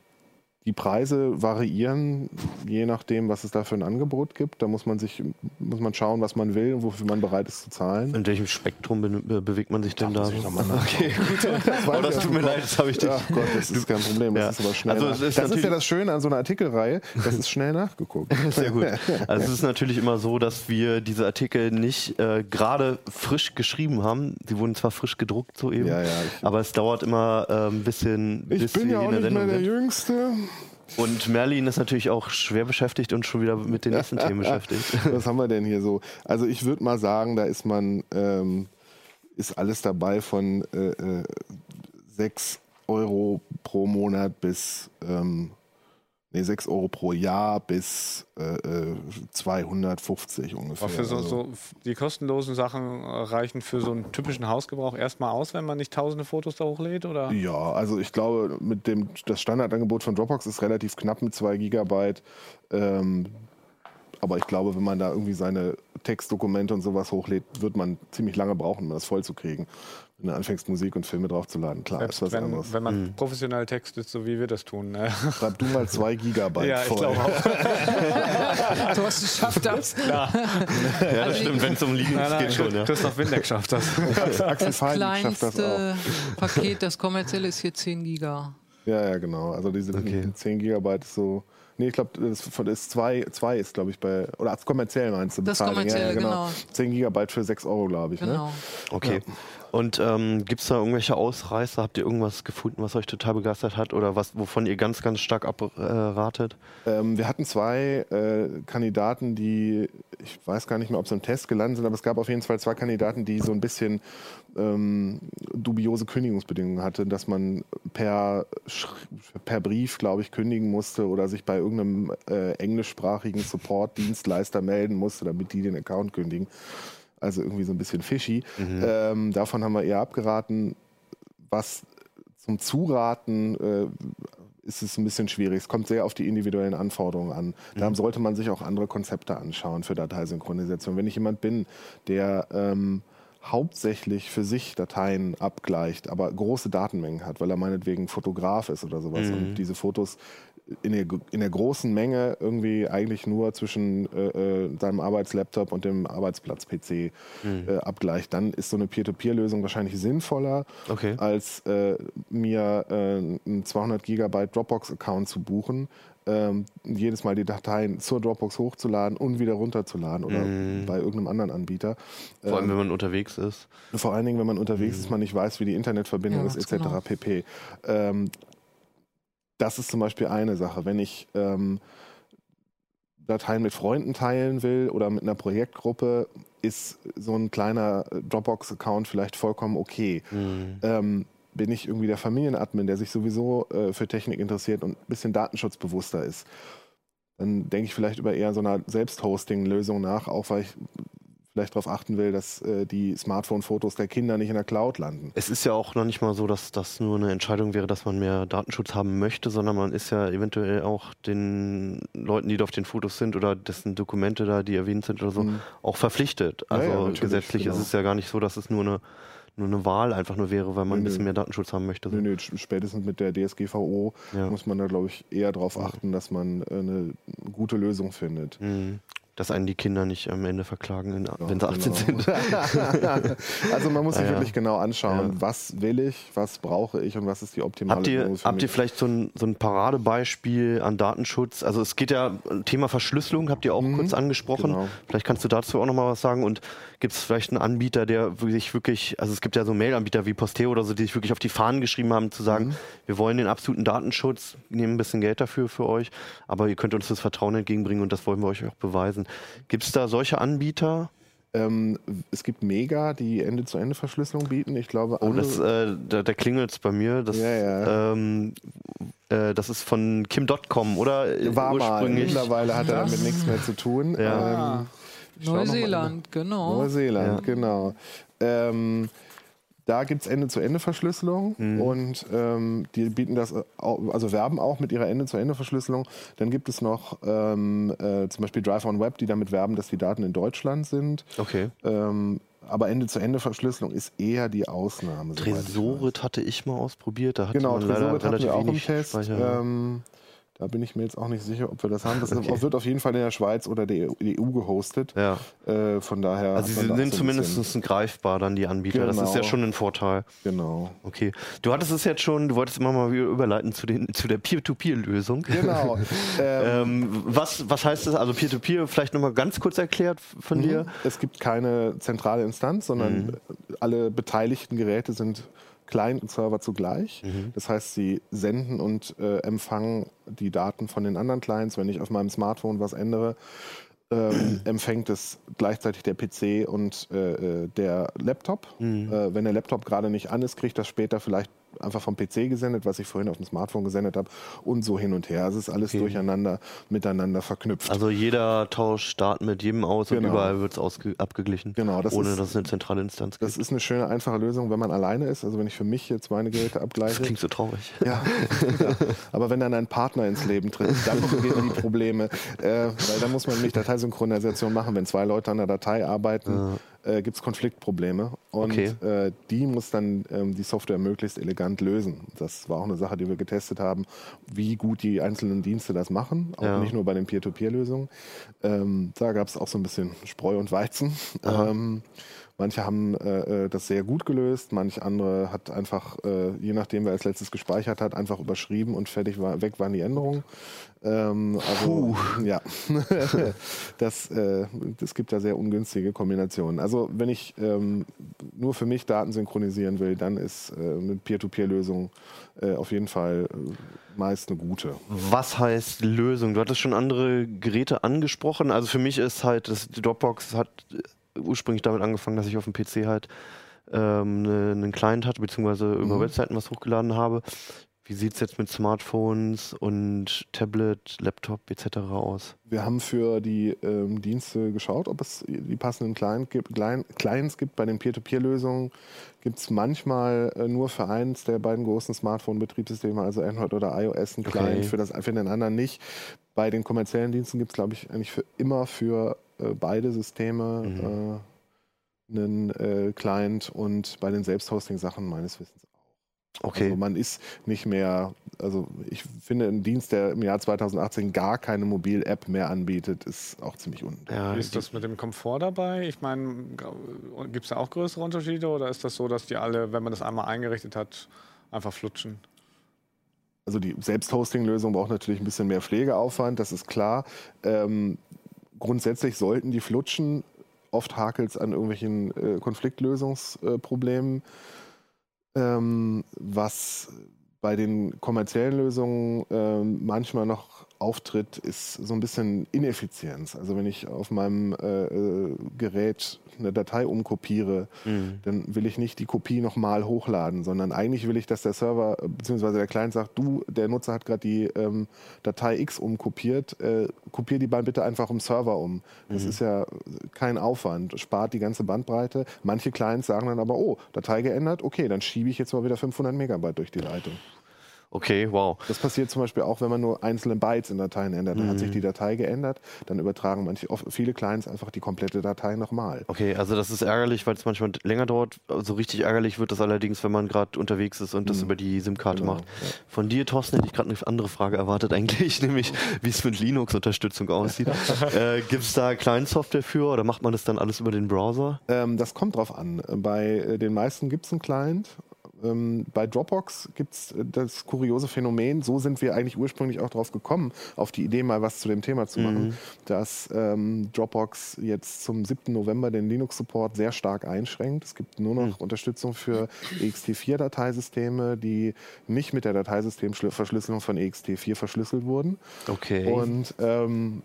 die Preise variieren je nachdem, was es da für ein Angebot gibt. Da muss man sich muss man schauen, was man will und wofür man bereit ist zu zahlen. In welchem Spektrum be be bewegt man sich denn da? ich nachschauen. okay, gut. weiß Oh, das tut mir leid, das habe ich dich. Ach Gott, das ist kein Problem, das Ja. ist aber schnell. Also ist das ist ja das Schöne an so einer Artikelreihe, das ist schnell nachgeguckt. Sehr gut. Also es ist natürlich immer so, dass wir diese Artikel nicht äh, gerade frisch geschrieben haben. Sie wurden zwar frisch gedruckt soeben, Ja, ja, aber es dauert immer äh, ein bisschen, Ich bin sie ja auch nicht mehr der sind. Jüngste. Und Merlin ist natürlich auch schwer beschäftigt und schon wieder mit den nächsten Themen beschäftigt. Was haben wir denn hier so? Also ich würde mal sagen, da ist man, ähm, ist alles dabei von äh, äh, 6 Euro pro Monat bis, ähm, nee, 6 Euro pro Jahr bis äh, äh, 250 ungefähr. Aber für so, Also- so die kostenlosen Sachen äh, reichen für so einen typischen Hausgebrauch erstmal aus, wenn man nicht tausende Fotos da hochlädt? Oder? Ja, also ich glaube, mit dem das Standardangebot von Dropbox ist relativ knapp mit 2 Gigabyte. Ähm, aber ich glaube, wenn man da irgendwie seine Textdokumente und sowas hochlädt, wird man ziemlich lange brauchen, um das voll zu kriegen. Wenn du anfängst, Musik und Filme draufzuladen, klar, Selbst ist was wenn, anderes. wenn man professionell textet, so wie wir das tun. Ne? Schreib du mal 2 Gigabyte ja, ich voll. glaube auch. Thorsten schafft das. Klar. Ja, das stimmt, wenn es um Linux geht schon, ja. Christoph Windeck schafft das. Axel Das Fein schafft das auch. kleinste Paket, das kommerzielle, ist hier 10 Giga. Ja, ja, genau. Also diese Okay. 10 Gigabyte ist so. Nee, ich glaube, das ist 2 zwei ist, glaube ich, bei. Oder als kommerziell meinst du? Das Bezahlung. kommerzielle, genau. 10 Gigabyte für 6 Euro, glaube ich. Ne? Genau. Okay. Und ähm, gibt es da irgendwelche Ausreißer? Habt ihr irgendwas gefunden, was euch total begeistert hat oder was, wovon ihr ganz, ganz stark abratet? Ähm, wir hatten zwei äh, Kandidaten, die, ich weiß gar nicht mehr, ob sie im Test gelandet sind, aber es gab auf jeden Fall zwei Kandidaten, die so ein bisschen ähm, dubiose Kündigungsbedingungen hatten, dass man per, per Brief, glaube ich, kündigen musste oder sich bei irgendeinem äh, englischsprachigen Support-Dienstleister melden musste, damit die den Account kündigen. Also irgendwie so ein bisschen fishy. Ähm, davon haben wir eher abgeraten. Was zum Zuraten äh, ist es ein bisschen schwierig. Es kommt sehr auf die individuellen Anforderungen an. Da sollte man sich auch andere Konzepte anschauen für Dateisynchronisation. Wenn ich jemand bin, der ähm, hauptsächlich für sich Dateien abgleicht, aber große Datenmengen hat, weil er meinetwegen Fotograf ist oder sowas und diese Fotos in der, in der großen Menge irgendwie eigentlich nur zwischen äh, äh, seinem Arbeitslaptop und dem Arbeitsplatz-PC äh, abgleicht, dann ist so eine Peer-to-Peer-Lösung wahrscheinlich sinnvoller, Okay. als äh, mir äh, einen 200 Gigabyte Dropbox-Account zu buchen, ähm, jedes Mal die Dateien zur Dropbox hochzuladen und wieder runterzuladen oder bei irgendeinem anderen Anbieter. Vor allem, wenn man unterwegs ist. Vor allen Dingen, wenn man unterwegs ist, man nicht weiß, wie die Internetverbindung Ja, ist, etc. genau. pp. Ähm, das ist zum Beispiel eine Sache. Wenn ich ähm, Dateien mit Freunden teilen will oder mit einer Projektgruppe, ist so ein kleiner Dropbox-Account vielleicht vollkommen okay. Mhm. Ähm, bin ich irgendwie der Familienadmin, der sich sowieso äh, für Technik interessiert und ein bisschen datenschutzbewusster ist, dann denke ich vielleicht über eher so einer Selbsthosting-Lösung nach, auch weil ich vielleicht darauf achten will, dass äh, die Smartphone-Fotos der Kinder nicht in der Cloud landen. Es ist ja auch noch nicht mal so, dass das nur eine Entscheidung wäre, dass man mehr Datenschutz haben möchte, sondern man ist ja eventuell auch den Leuten, die da auf den Fotos sind oder dessen Dokumente da, die erwähnt sind oder so, Mhm. auch verpflichtet. Ja, Also ja, natürlich, gesetzlich genau. ist es ja gar nicht so, dass es nur eine, nur eine Wahl einfach nur wäre, weil man ein Nö, bisschen nö. mehr Datenschutz haben möchte. Nö, nö, spätestens mit der DSGVO Ja. muss man da, glaube ich, eher darauf achten, dass man äh, eine gute Lösung findet. Mhm. Dass einen die Kinder nicht am Ende verklagen, wenn sie 18 genau. sind. also man muss sich Ja, ja. wirklich genau anschauen, Ja. was will ich, was brauche ich und was ist die optimale Habt ihr, habt ihr mich. vielleicht so ein, so ein Paradebeispiel an Datenschutz? Also es geht ja, Thema Verschlüsselung habt ihr auch kurz angesprochen. genau. Vielleicht kannst du dazu auch nochmal was sagen. Und gibt es vielleicht einen Anbieter, der sich wirklich, also es gibt ja so Mail-Anbieter wie Posteo oder so, die sich wirklich auf die Fahnen geschrieben haben, zu sagen, wir wollen den absoluten Datenschutz, nehmen ein bisschen Geld dafür für euch, aber ihr könnt uns das Vertrauen entgegenbringen und das wollen wir euch auch beweisen. Gibt es da solche Anbieter? Ähm, es gibt Mega, die Ende-zu-Ende-Verschlüsselung bieten. Ich glaube, Oh, das, äh, da, da klingelt es bei mir. Das, Ja, ja. Ähm, äh, das ist von Kim.com, oder? war mal. Ursprünglich. Mittlerweile hat er damit nichts mehr zu tun. Ja. Ähm, mal. Neuseeland, genau. Neuseeland, Ja. genau. Ähm, da gibt es Ende-zu-Ende-Verschlüsselung Mhm. und ähm, die bieten das, au- also werben auch mit ihrer Ende-zu-Ende-Verschlüsselung. Dann gibt es noch ähm, äh, zum Beispiel Drive on Web, die damit werben, dass die Daten in Deutschland sind. Okay. Ähm, aber Ende-zu-Ende-Verschlüsselung ist eher die Ausnahme. soweit ich. Tresorit hatte ich mal ausprobiert. Da hatte Genau, Tresorit hatten wir auch im Test. Da bin ich mir jetzt auch nicht sicher, ob wir das haben. Das Okay. wird auf jeden Fall in der Schweiz oder der EU gehostet. ja. Äh, von daher. Also sie sind so zumindest greifbar dann die Anbieter. Das ist Genau. ja schon ein Vorteil. Genau. Okay. Du hattest es jetzt schon, du wolltest immer mal wieder überleiten zu, den, zu der Peer-to-Peer-Lösung. Genau. ähm, Ähm, was, was heißt das? Also Peer-to-Peer, vielleicht nochmal ganz kurz erklärt von dir. es gibt keine zentrale Instanz, sondern alle beteiligten Geräte sind Client und Server zugleich. Das heißt, sie senden und äh, empfangen die Daten von den anderen Clients. Wenn ich auf meinem Smartphone was ändere, ähm, empfängt es gleichzeitig der PC und äh, äh, der Laptop. Äh, wenn der Laptop gerade nicht an ist, kriegt das später vielleicht einfach vom PC gesendet, was ich vorhin auf dem Smartphone gesendet habe und so hin und her. Also es ist alles durcheinander miteinander verknüpft. Also jeder tauscht Daten mit jedem aus und Genau. überall wird es abgeglichen. Genau, das ohne ist- dass es eine zentrale Instanz gibt. Das ist eine schöne, einfache Lösung, wenn man alleine ist. Also wenn ich für mich jetzt meine Geräte Das abgleiche. klingt so traurig. Ja. ja. Aber wenn dann ein Partner ins Leben tritt, dann beginnen die Probleme. Äh, weil dann muss man nämlich Dateisynchronisation machen. Wenn zwei Leute an der Datei arbeiten, äh, gibt es Konfliktprobleme. Und Okay. äh, die muss dann ähm, die Software möglichst elegant lösen. Das war auch eine Sache, die wir getestet haben, wie gut die einzelnen Dienste das machen. Auch Ja. nicht nur bei den Peer-to-Peer-Lösungen. Ähm, da gab es auch so ein bisschen Spreu und Weizen. Ähm, Manche haben äh, äh, das sehr gut gelöst, manch andere hat einfach, äh, je nachdem wer als letztes gespeichert hat, einfach überschrieben und fertig war, weg waren die Änderungen. Ähm, also ja, das, äh, das gibt da sehr ungünstige Kombinationen. Also wenn ich ähm, nur für mich Daten synchronisieren will, dann ist äh, eine Peer-to-Peer-Lösung äh, auf jeden Fall äh, meist eine gute. Was heißt Lösung? Du hattest schon andere Geräte angesprochen. Also für mich ist halt, das, die Dropbox hat ursprünglich damit angefangen, dass ich auf dem PC halt ähm, ne, einen Client hatte, beziehungsweise über Mhm. Webseiten was hochgeladen habe. Wie sieht es jetzt mit Smartphones und Tablet, Laptop etc. aus? Wir haben für die ähm, Dienste geschaut, ob es die passenden Client gibt, Client, Clients gibt. Bei den Peer-to-Peer-Lösungen gibt es manchmal äh, nur für eins der beiden großen Smartphone-Betriebssysteme, also Android oder iOS, einen Okay. Client, für, das, für den anderen nicht. Bei den kommerziellen Diensten gibt es, glaube ich, eigentlich für immer für äh, beide Systeme äh, einen äh, Client und bei den Selbsthosting-Sachen meines Wissens auch. Okay. Also man ist nicht mehr, also ich finde, ein Dienst, der im Jahr 2018 gar keine Mobil-App mehr anbietet, ist auch ziemlich un. ja, ist das mit dem Komfort dabei? Ich meine, gibt es da auch größere Unterschiede oder ist das so, dass die alle, wenn man das einmal eingerichtet hat, einfach flutschen? Also die Selbsthosting-Lösung braucht natürlich ein bisschen mehr Pflegeaufwand, das ist klar. Ähm, grundsätzlich sollten die flutschen. Oft hakelt es an irgendwelchen äh, Konfliktlösungsproblemen. Ähm, was bei den kommerziellen Lösungen ähm, manchmal noch auftritt, ist so ein bisschen Ineffizienz. Also wenn ich auf meinem äh, äh, Gerät eine Datei umkopiere, Mhm. dann will ich nicht die Kopie nochmal hochladen, sondern eigentlich will ich, dass der Server äh, bzw. der Client sagt, du, der Nutzer hat gerade die ähm, Datei X umkopiert, äh, kopier die mal bitte einfach im Server um. Das ist ja kein Aufwand, spart die ganze Bandbreite. Manche Clients sagen dann aber, oh, Datei geändert, okay, dann schiebe ich jetzt mal wieder 500 Megabyte durch die Leitung. Okay, wow. Das passiert zum Beispiel auch, wenn man nur einzelne Bytes in Dateien ändert. Dann hat sich die Datei geändert, dann übertragen manche, viele Clients einfach die komplette Datei nochmal. Okay, also das ist ärgerlich, weil es manchmal länger dauert. So richtig ärgerlich wird das allerdings, wenn man gerade unterwegs ist und das über die SIM-Karte Genau, macht. Von dir, Thorsten, hätte ich gerade eine andere Frage erwartet eigentlich, nämlich wie es mit Linux-Unterstützung aussieht. äh, Gibt es da Client-Software für oder macht man das dann alles über den Browser? Ähm, das kommt drauf an. Bei äh, den meisten gibt es einen Client. Ähm, bei Dropbox gibt es das kuriose Phänomen, so sind wir eigentlich ursprünglich auch drauf gekommen, auf die Idee mal was zu dem Thema zu machen, dass ähm, Dropbox jetzt zum 7. November den Linux-Support sehr stark einschränkt. Es gibt nur noch Unterstützung für ext4-Dateisysteme, die nicht mit der Dateisystemverschlüsselung von ext4 verschlüsselt wurden. Okay. Und ähm,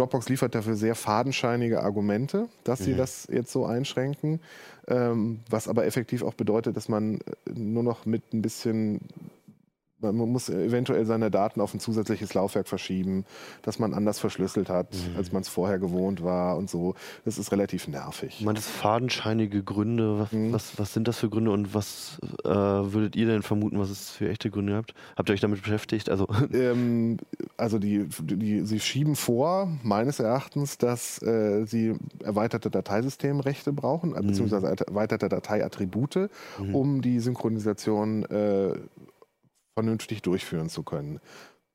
Dropbox liefert dafür sehr fadenscheinige Argumente, dass sie das jetzt so einschränken, ähm, was aber effektiv auch bedeutet, dass man äh, nur noch mit ein bisschen man muss eventuell seine Daten auf ein zusätzliches Laufwerk verschieben, dass man anders verschlüsselt hat, als man es vorher gewohnt war und so. Das ist relativ nervig. Man das fadenscheinige Gründe, was, Mhm. was, was sind das für Gründe und was äh, würdet ihr denn vermuten, was es für echte Gründe habt? Habt ihr euch damit beschäftigt? Also, Ähm, also die, die, sie schieben vor, meines Erachtens, dass äh, sie erweiterte Dateisystemrechte brauchen, äh, beziehungsweise erweiterte Dateiattribute, um die Synchronisation äh, vernünftig durchführen zu können.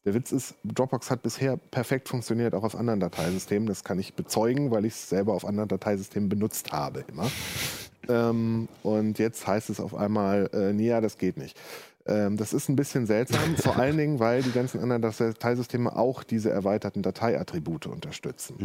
Der Witz ist, Dropbox hat bisher perfekt funktioniert, auch auf anderen Dateisystemen. Das kann ich bezeugen, weil ich es selber auf anderen Dateisystemen benutzt habe immer. Ähm, und jetzt heißt es auf einmal, äh, nee, ja, das geht nicht. Ähm, das ist ein bisschen seltsam, vor allen Dingen, weil die ganzen anderen Dateisysteme auch diese erweiterten Dateiattribute unterstützen.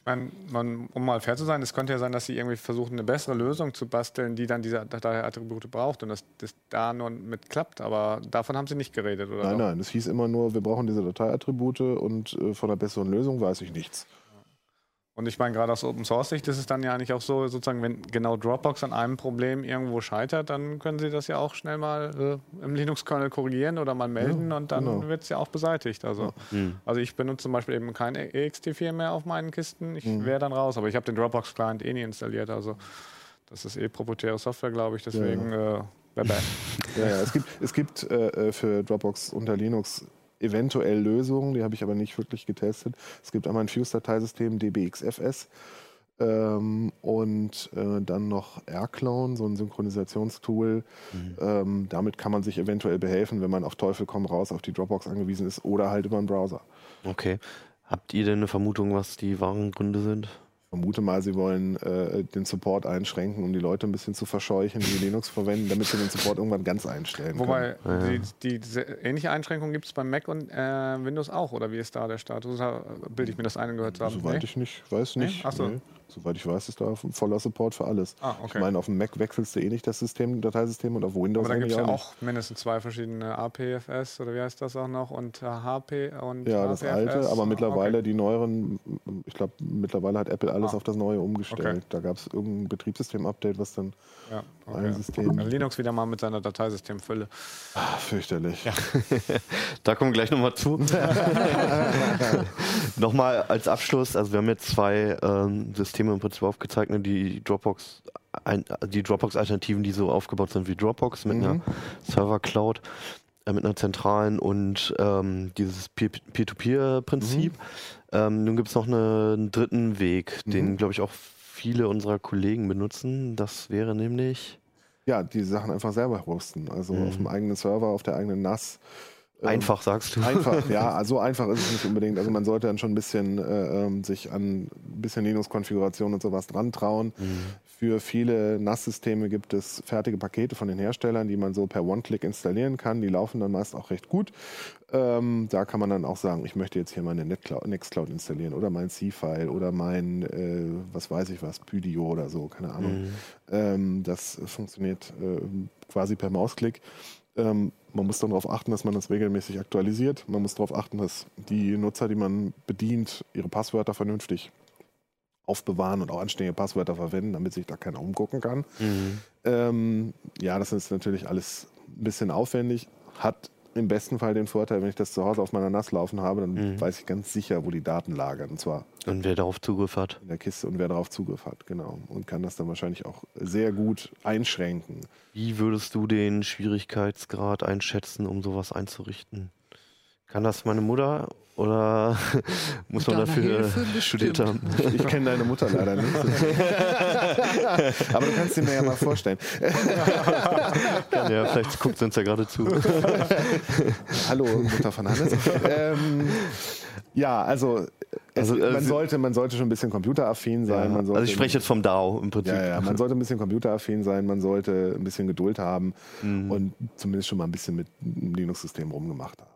Ich meine, man, um mal fair zu sein, es könnte ja sein, dass sie irgendwie versuchen, eine bessere Lösung zu basteln, die dann diese Dateiattribute braucht und dass das da nur mit klappt. Aber davon haben sie nicht geredet, oder? Nein, doch? nein, es hieß immer nur, wir brauchen diese Dateiattribute und äh, von einer besseren Lösung weiß ich nichts. Und ich meine, gerade aus Open Source Sicht ist es dann ja eigentlich auch so, sozusagen, wenn genau Dropbox an einem Problem irgendwo scheitert, dann können sie das ja auch schnell mal äh, im Linux-Kernel korrigieren oder mal melden und dann genau. wird es ja auch beseitigt. Also, also ich benutze zum Beispiel eben kein ext4 mehr auf meinen Kisten. Ich wäre dann raus, aber ich habe den Dropbox-Client eh nie installiert. Also das ist eh proprietäre Software, glaube ich. Deswegen äh, bye bye. Ja, ja, es gibt, es gibt äh, äh, für Dropbox unter Linux eventuell Lösungen, die habe ich aber nicht wirklich getestet. Es gibt einmal ein Fuse-Dateisystem DBXFS ähm, und äh, dann noch AirClone, so ein Synchronisationstool. Ähm, damit kann man sich eventuell behelfen, wenn man auf Teufel komm raus auf die Dropbox angewiesen ist oder halt über einen Browser. okay. Habt ihr denn eine Vermutung, was die wahren Gründe sind? Vermute mal, sie wollen äh, den Support einschränken, um die Leute ein bisschen zu verscheuchen, die Linux verwenden, damit sie den Support irgendwann ganz einstellen können. Wobei, die, die, ähnliche Einschränkung gibt es beim Mac und äh, Windows auch, oder wie ist da der Status? Da Bilde ich mir das ein gehört zu haben? Soweit Nee? ich nicht weiß nicht. Ach so. Nee. Soweit ich weiß, ist da voller Support für alles. Ah, okay. Ich meine, auf dem Mac wechselst du eh nicht das System, Dateisystem und auf Windows Aber da gibt es ja auch mindestens zwei verschiedene APFS oder wie heißt das auch noch und äh, HP und Ja, das APFS. alte, aber Ah, mittlerweile okay. die neueren, ich glaube, mittlerweile hat Apple alles Ah. auf das neue umgestellt. Okay. Da gab es irgendein Betriebssystem-Update, was dann Ja, okay. System. Ja, Linux wieder mal mit seiner Dateisystemfülle. Ah, fürchterlich. Da kommen wir gleich nochmal zu. nochmal als Abschluss, also wir haben jetzt zwei ähm, Systeme im Prinzip aufgezeigt, ne, die Dropbox, ein, die Dropbox-Alternativen, die so aufgebaut sind wie Dropbox mit einer Server-Cloud, äh, mit einer zentralen und ähm, dieses Peer- Peer-to-Peer-Prinzip. Ähm, nun gibt es noch eine, einen dritten Weg, den, glaube ich, auch viele unserer Kollegen benutzen. Das wäre nämlich Ja, die Sachen einfach selber hosten. Also auf dem eigenen Server, auf der eigenen NAS. Ähm, einfach, sagst du. Einfach, ja, so einfach ist es nicht unbedingt. Also man sollte dann schon ein bisschen äh, ähm, sich an ein bisschen Linux-Konfiguration und sowas dran trauen. Für viele NAS-Systeme gibt es fertige Pakete von den Herstellern, die man so per One-Click installieren kann. Die laufen dann meist auch recht gut. Ähm, da kann man dann auch sagen, ich möchte jetzt hier meine Netcloud, Nextcloud installieren oder mein C-File oder mein, äh, was weiß ich was, Pydio oder so, keine Ahnung. Ähm, das funktioniert äh, quasi per Mausklick. Ähm, man muss dann darauf achten, dass man das regelmäßig aktualisiert. Man muss darauf achten, dass die Nutzer, die man bedient, ihre Passwörter vernünftig aufbewahren und auch anständige Passwörter verwenden, damit sich da keiner umgucken kann. Mhm. Ähm, ja, das ist natürlich alles ein bisschen aufwendig, hat im besten Fall den Vorteil, wenn ich das zu Hause auf meiner NAS laufen habe, dann Mhm. weiß ich ganz sicher, wo die Daten lagern. Und zwar Und wer darauf Zugriff hat. in der Kiste und wer darauf Zugriff hat, genau. Und kann das dann wahrscheinlich auch sehr gut einschränken. Wie würdest du den Schwierigkeitsgrad einschätzen, um sowas einzurichten? Kann das meine Mutter oder muss man dafür Hilfe studiert haben? Ich kenne deine Mutter leider nicht. Aber du kannst sie mir ja mal vorstellen. ja, vielleicht guckt sie uns ja gerade zu. Hallo, Mutter von Hannes. ähm, ja, also, es, Also, äh, man, sollte, man sollte schon ein bisschen computeraffin sein. Man sollte, also ich spreche jetzt vom DAO im Prinzip. Ja, ja, man sollte ein bisschen computeraffin sein, man sollte ein bisschen Geduld haben Mhm. und zumindest schon mal ein bisschen mit dem Linux-System rumgemacht haben.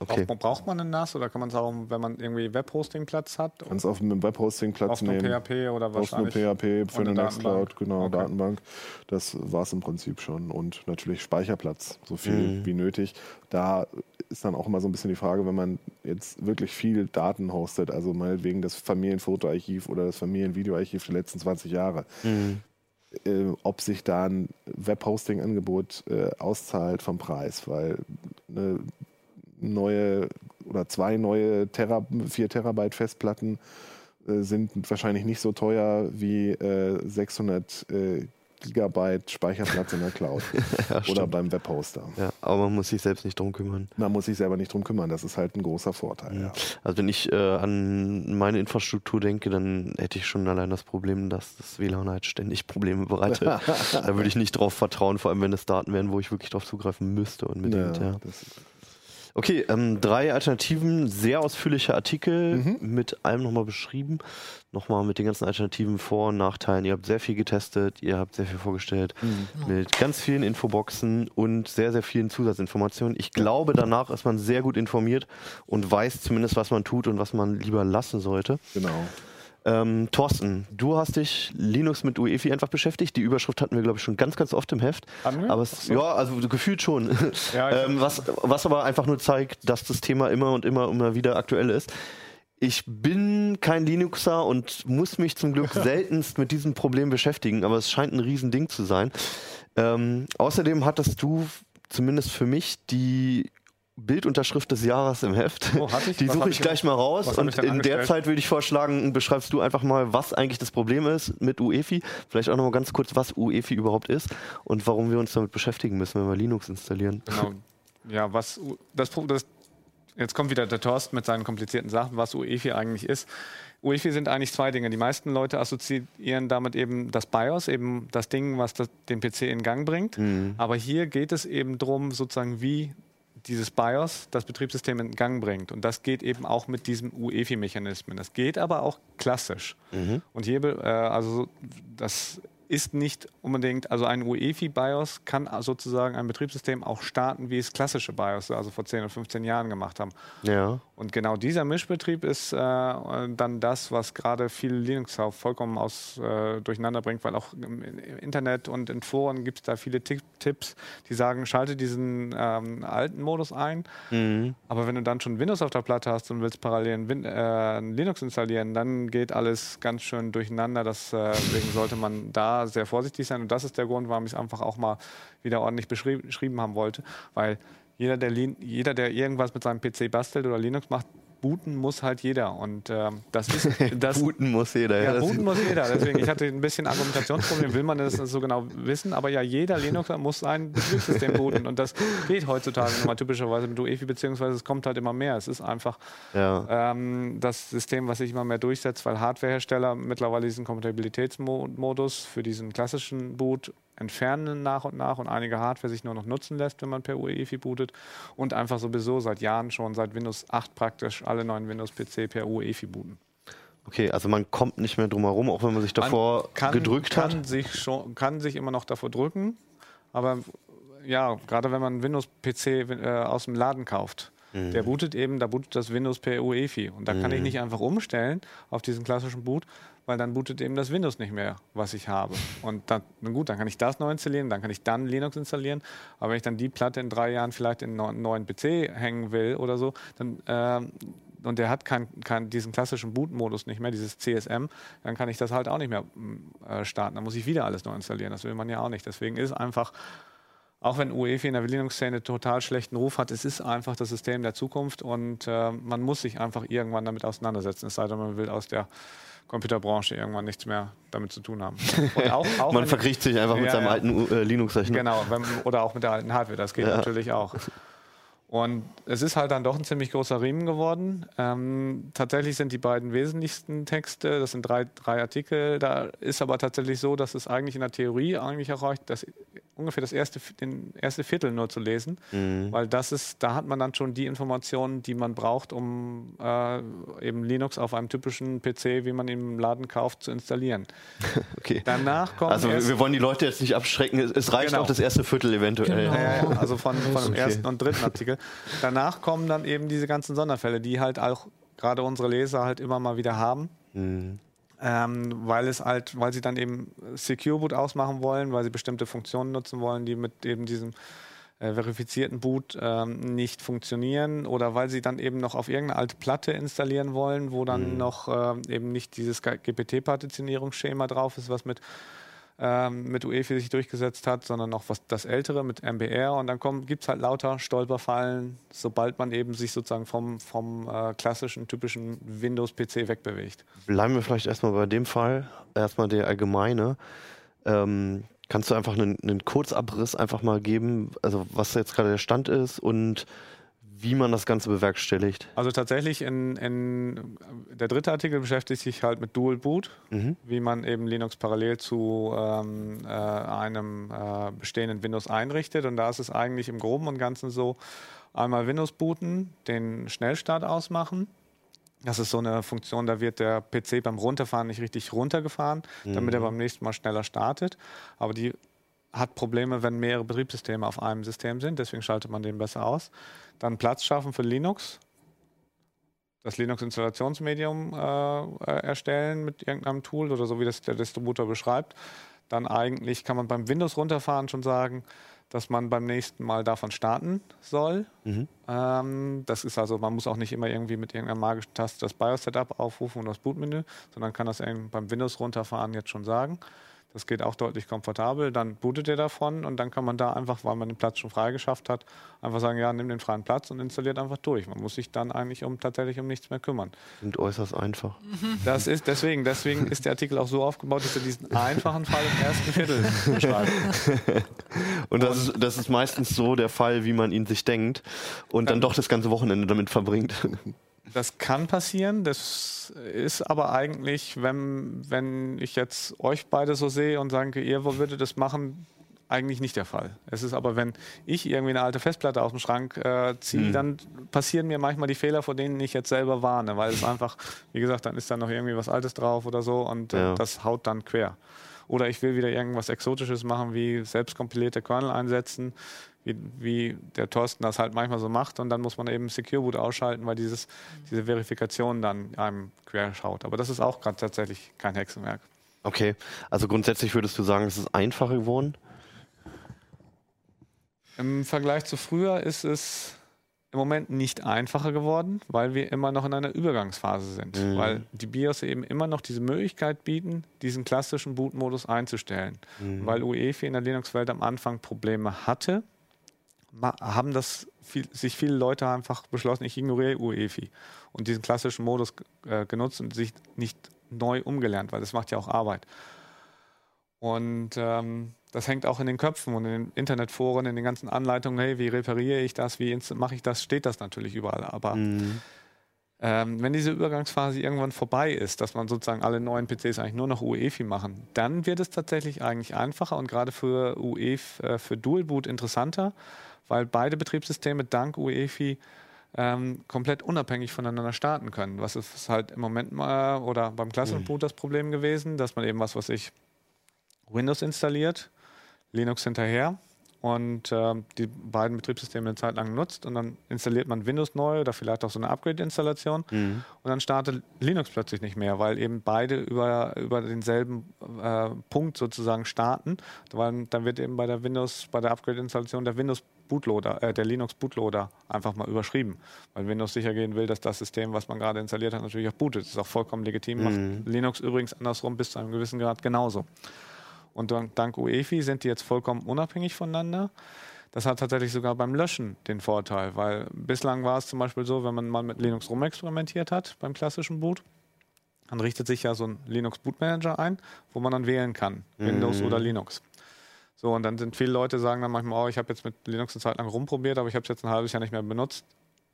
Okay. Braucht, braucht man einen NAS oder kann man es auch, wenn man irgendwie Webhosting-Platz hat? Du kannst auf einem Webhosting-Platz Auf nehmen. PHP oder Auf nur wahrscheinlich? PHP für eine eine Nextcloud, Datenbank. genau, Okay. Datenbank. Das war es im Prinzip schon. Und natürlich Speicherplatz, so viel Mhm. wie nötig. Da ist dann auch immer so ein bisschen die Frage, wenn man jetzt wirklich viel Daten hostet, also meinetwegen das Familienfotoarchiv oder das Familienvideoarchiv der letzten 20 Jahre, Mhm. äh, ob sich da ein Webhosting-Angebot äh, auszahlt vom Preis, weil eine neue oder zwei neue Tera, 4 Terabyte Festplatten äh, sind wahrscheinlich nicht so teuer wie äh, 600 äh, Gigabyte Speicherplatz in der Cloud Ja, oder beim Webhoster. ja, aber man muss sich selbst nicht drum kümmern. Man muss sich selber nicht drum kümmern, das ist halt ein großer Vorteil. Ja. Also wenn ich äh, an meine Infrastruktur denke, dann hätte ich schon allein das Problem, dass das WLAN halt ständig Probleme bereitet. da würde ich nicht drauf vertrauen, vor allem wenn es Daten wären, wo ich wirklich drauf zugreifen müsste unbedingt. Ja. Okay, ähm, drei Alternativen, sehr ausführliche Artikel Mhm. mit allem nochmal beschrieben. Nochmal mit den ganzen Alternativen, Vor- und Nachteilen. Ihr habt sehr viel getestet, ihr habt sehr viel vorgestellt, mit ganz vielen Infoboxen und sehr, sehr vielen Zusatzinformationen. Ich glaube, danach ist man sehr gut informiert und weiß zumindest, was man tut und was man lieber lassen sollte. genau. Ähm, Thorsten, du hast dich Linux mit UEFI einfach beschäftigt. Die Überschrift hatten wir, glaube ich, schon ganz, ganz oft im Heft. Wir? Aber es, so. ja, also gefühlt schon. Ja, ähm, was, was aber einfach nur zeigt, dass das Thema immer und immer, immer wieder aktuell ist. Ich bin kein Linuxer und muss mich zum Glück seltenst mit diesem Problem beschäftigen, aber es scheint ein Riesending zu sein. Ähm, außerdem hattest du zumindest für mich die Bildunterschrift des Jahres im Heft. Oh? Die suche ich ich- gleich mal raus und in der? Zeit würde ich vorschlagen, beschreibst du einfach mal, was eigentlich das Problem ist mit UEFI. Vielleicht auch noch mal ganz kurz, was UEFI überhaupt ist und warum wir uns damit beschäftigen müssen, wenn wir Linux installieren. Genau. Ja, was das, das jetzt kommt wieder der Thorsten mit seinen komplizierten Sachen, was UEFI eigentlich ist. UEFI sind eigentlich zwei Dinge. Die meisten Leute assoziieren damit eben das BIOS, eben das Ding, was das, den PC in Gang bringt. Aber hier geht es eben darum, sozusagen wie dieses BIOS das Betriebssystem in Gang bringt. Und das geht eben auch mit diesem UEFI-Mechanismen. Das geht aber auch klassisch. Und hier, äh, also das ist nicht unbedingt, also ein UEFI-BIOS kann sozusagen ein Betriebssystem auch starten, wie es klassische BIOS, also vor 10 oder 15 Jahren gemacht haben. Ja. Und genau dieser Mischbetrieb ist äh, dann das, was gerade viele Linux auch vollkommen aus, äh, durcheinander bringt, weil auch im, Internet und in Foren gibt es da viele Tipp Tipps, die sagen, schalte diesen ähm, alten Modus ein. Aber wenn du dann schon Windows auf der Platte hast und willst parallel Win äh, Linux installieren, dann geht alles ganz schön durcheinander. Das, äh, deswegen sollte man da sehr vorsichtig sein. Und das ist der Grund, warum ich es einfach auch mal wieder ordentlich beschrieb- beschrieben haben wollte. Weil jeder der, jeder, der irgendwas mit seinem PC bastelt oder Linux macht, booten muss halt jeder. Und ähm, das ist das. Booten muss jeder. Ja, das booten muss jeder. Deswegen, ich hatte ein bisschen Argumentationsproblem, will man das so genau wissen, aber ja, jeder Linuxer muss sein Betriebssystem booten. Und das geht heutzutage nun mal typischerweise mit UEFI, beziehungsweise es kommt halt immer mehr. Es ist einfach ja. ähm, das System, was sich immer mehr durchsetzt, weil Hardwarehersteller mittlerweile diesen Kompatibilitätsmodus für diesen klassischen Boot entfernen nach und nach und einige Hardware sich nur noch nutzen lässt, wenn man per UEFI bootet und einfach sowieso seit Jahren schon, seit Windows 8 praktisch alle neuen Windows-PC per UEFI booten. Okay, also man kommt nicht mehr drum herum, auch wenn man sich davor Man kann, gedrückt kann hat. Sich schon, kann sich immer noch davor drücken, aber ja, gerade wenn man Windows-PC äh, aus dem Laden kauft, Mhm. Der bootet eben, da bootet das Windows per UEFI. Und da mhm. kann ich mhm. nicht einfach umstellen auf diesen klassischen Boot, weil dann bootet eben das Windows nicht mehr, was ich habe. Und dann, gut, dann kann ich das neu installieren, dann kann ich dann Linux installieren. Aber wenn ich dann die Platte in drei Jahren vielleicht in einen neuen PC hängen will oder so, dann ähm, und der hat kein, kein, diesen klassischen Boot-Modus nicht mehr, dieses CSM, dann kann ich das halt auch nicht mehr äh, starten. Dann muss ich wieder alles neu installieren. Das will man ja auch nicht. Deswegen ist einfach auch wenn UEFI in der Linux-Szene total schlechten Ruf hat, es ist einfach das System der Zukunft und äh, man muss sich einfach irgendwann damit auseinandersetzen, es sei denn, man will aus der Computerbranche irgendwann nichts mehr damit zu tun haben. Auch, auch man verkriecht sich einfach ja, mit seinem ja, alten äh, Linux-Rechner. Genau, wenn, oder auch mit der alten Hardware, das geht ja. natürlich auch. Und es ist halt dann doch ein ziemlich großer Riemen geworden. Ähm, tatsächlich sind die beiden wesentlichsten Texte, das sind drei, drei Artikel, da ist aber tatsächlich so, dass es eigentlich in der Theorie eigentlich auch reicht, das ungefähr das erste, den erste Viertel nur zu lesen, mhm. weil das ist, da hat man dann schon die Informationen, die man braucht, um äh, eben Linux auf einem typischen PC, wie man ihn im Laden kauft, zu installieren. okay. Danach kommt also wir wollen die Leute jetzt nicht abschrecken. Es reicht genau. auch das erste Viertel eventuell. Genau. Ja, ja, also von, von dem okay. ersten und dritten Artikel. Danach kommen dann eben diese ganzen Sonderfälle, die halt auch gerade unsere Leser halt immer mal wieder haben. Mhm ähm, weil es halt, weil sie dann eben Secure Boot ausmachen wollen, weil sie bestimmte Funktionen nutzen wollen, die mit eben diesem äh, verifizierten Boot ähm, nicht funktionieren oder weil sie dann eben noch auf irgendeine alte Platte installieren wollen, wo dann mhm. noch äh, eben nicht dieses GPT-Partitionierungsschema drauf ist, was mit ähm, mit UEFI sich durchgesetzt hat, sondern noch was das ältere mit MBR und dann gibt es halt lauter Stolperfallen, sobald man eben sich sozusagen vom, vom äh, klassischen, typischen Windows-PC wegbewegt. Bleiben wir vielleicht erstmal bei dem Fall, erstmal der allgemeine. Ähm, kannst du einfach einen, einen Kurzabriss einfach mal geben, also was jetzt gerade der Stand ist und wie man das Ganze bewerkstelligt. Also tatsächlich, in, in, der dritte Artikel beschäftigt sich halt mit Dual Boot, mhm. wie man eben Linux parallel zu ähm, äh, einem äh, bestehenden Windows einrichtet. Und da ist es eigentlich im Groben und Ganzen so, einmal Windows booten, den Schnellstart ausmachen. Das ist so eine Funktion, da wird der PC beim Runterfahren nicht richtig runtergefahren, mhm. damit er beim nächsten Mal schneller startet. Aber die hat Probleme, wenn mehrere Betriebssysteme auf einem System sind. Deswegen schaltet man den besser aus. Dann Platz schaffen für Linux. Das Linux-Installationsmedium äh, erstellen mit irgendeinem Tool oder so, wie das der Distributor beschreibt. Dann eigentlich kann man beim Windows runterfahren schon sagen, dass man beim nächsten Mal davon starten soll. Mhm. Ähm, das ist also, man muss auch nicht immer irgendwie mit irgendeiner magischen Taste das BIOS-Setup aufrufen und das Bootmenü, sondern kann das beim Windows runterfahren jetzt schon sagen. Das geht auch deutlich komfortabel. Dann bootet ihr davon und dann kann man da einfach, weil man den Platz schon freigeschafft hat, einfach sagen, ja, nimm den freien Platz und installiert einfach durch. Man muss sich dann eigentlich um tatsächlich um nichts mehr kümmern. Und äußerst einfach. Das ist deswegen, deswegen ist der Artikel auch so aufgebaut, dass er diesen einfachen Fall im ersten Viertel beschreibt. und das ist, das ist meistens so der Fall, wie man ihn sich denkt und dann doch das ganze Wochenende damit verbringt. Das kann passieren. Das ist aber eigentlich, wenn, wenn ich jetzt euch beide so sehe und sage, ihr würdet das machen, eigentlich nicht der Fall. Es ist aber, wenn ich irgendwie eine alte Festplatte aus dem Schrank äh, ziehe, mhm. dann passieren mir manchmal die Fehler, vor denen ich jetzt selber warne, weil es einfach, wie gesagt, dann ist da noch irgendwie was Altes drauf oder so und äh, ja. das haut dann quer. Oder ich will wieder irgendwas Exotisches machen, wie selbstkompilierte Kernel einsetzen wie, wie der Thorsten das halt manchmal so macht. Und dann muss man eben Secure Boot ausschalten, weil dieses, diese Verifikation dann einem quer schaut. Aber das ist auch gerade tatsächlich kein Hexenwerk. Okay, also grundsätzlich würdest du sagen, es ist einfacher geworden? Im Vergleich zu früher ist es im Moment nicht einfacher geworden, weil wir immer noch in einer Übergangsphase sind. Mhm. Weil die BIOS eben immer noch diese Möglichkeit bieten, diesen klassischen Boot-Modus einzustellen. Mhm. Weil UEFI in der Linux-Welt am Anfang Probleme hatte, haben das viel, sich viele Leute einfach beschlossen, ich ignoriere UEFI und diesen klassischen Modus äh, genutzt und sich nicht neu umgelernt, weil das macht ja auch Arbeit. Und ähm, das hängt auch in den Köpfen und in den Internetforen, in den ganzen Anleitungen, hey, wie repariere ich das, wie mache ich das, steht das natürlich überall. Aber mhm. ähm, wenn diese Übergangsphase irgendwann vorbei ist, dass man sozusagen alle neuen PCs eigentlich nur noch UEFI machen, dann wird es tatsächlich eigentlich einfacher und gerade für UEFI, äh, für Dual Boot interessanter, weil beide Betriebssysteme dank UEFI ähm, komplett unabhängig voneinander starten können. Was ist halt im Moment mal oder beim Klassenboot das Problem gewesen, dass man eben was, was ich Windows installiert, Linux hinterher und äh, die beiden Betriebssysteme eine Zeit lang nutzt und dann installiert man Windows neu oder vielleicht auch so eine Upgrade-Installation Mhm. und dann startet Linux plötzlich nicht mehr, weil eben beide über, über denselben äh, Punkt sozusagen starten. Weil dann wird eben bei der Windows, bei der Upgrade-Installation der Windows Bootloader, äh, der Linux Bootloader einfach mal überschrieben, weil Windows sicher gehen will, dass das System, was man gerade installiert hat, natürlich auch bootet. Das ist auch vollkommen legitim. Macht Linux übrigens andersrum bis zu einem gewissen Grad genauso. Und dank, UEFI sind die jetzt vollkommen unabhängig voneinander. Das hat tatsächlich sogar beim Löschen den Vorteil, weil bislang war es zum Beispiel so, wenn man mal mit Linux rumexperimentiert hat beim klassischen Boot, dann richtet sich ja so ein Linux Boot Manager ein, wo man dann wählen kann, Windows oder Linux. So, und dann sind viele Leute sagen dann manchmal, oh, ich habe jetzt mit Linux eine Zeit lang rumprobiert, aber ich habe es jetzt ein halbes Jahr nicht mehr benutzt.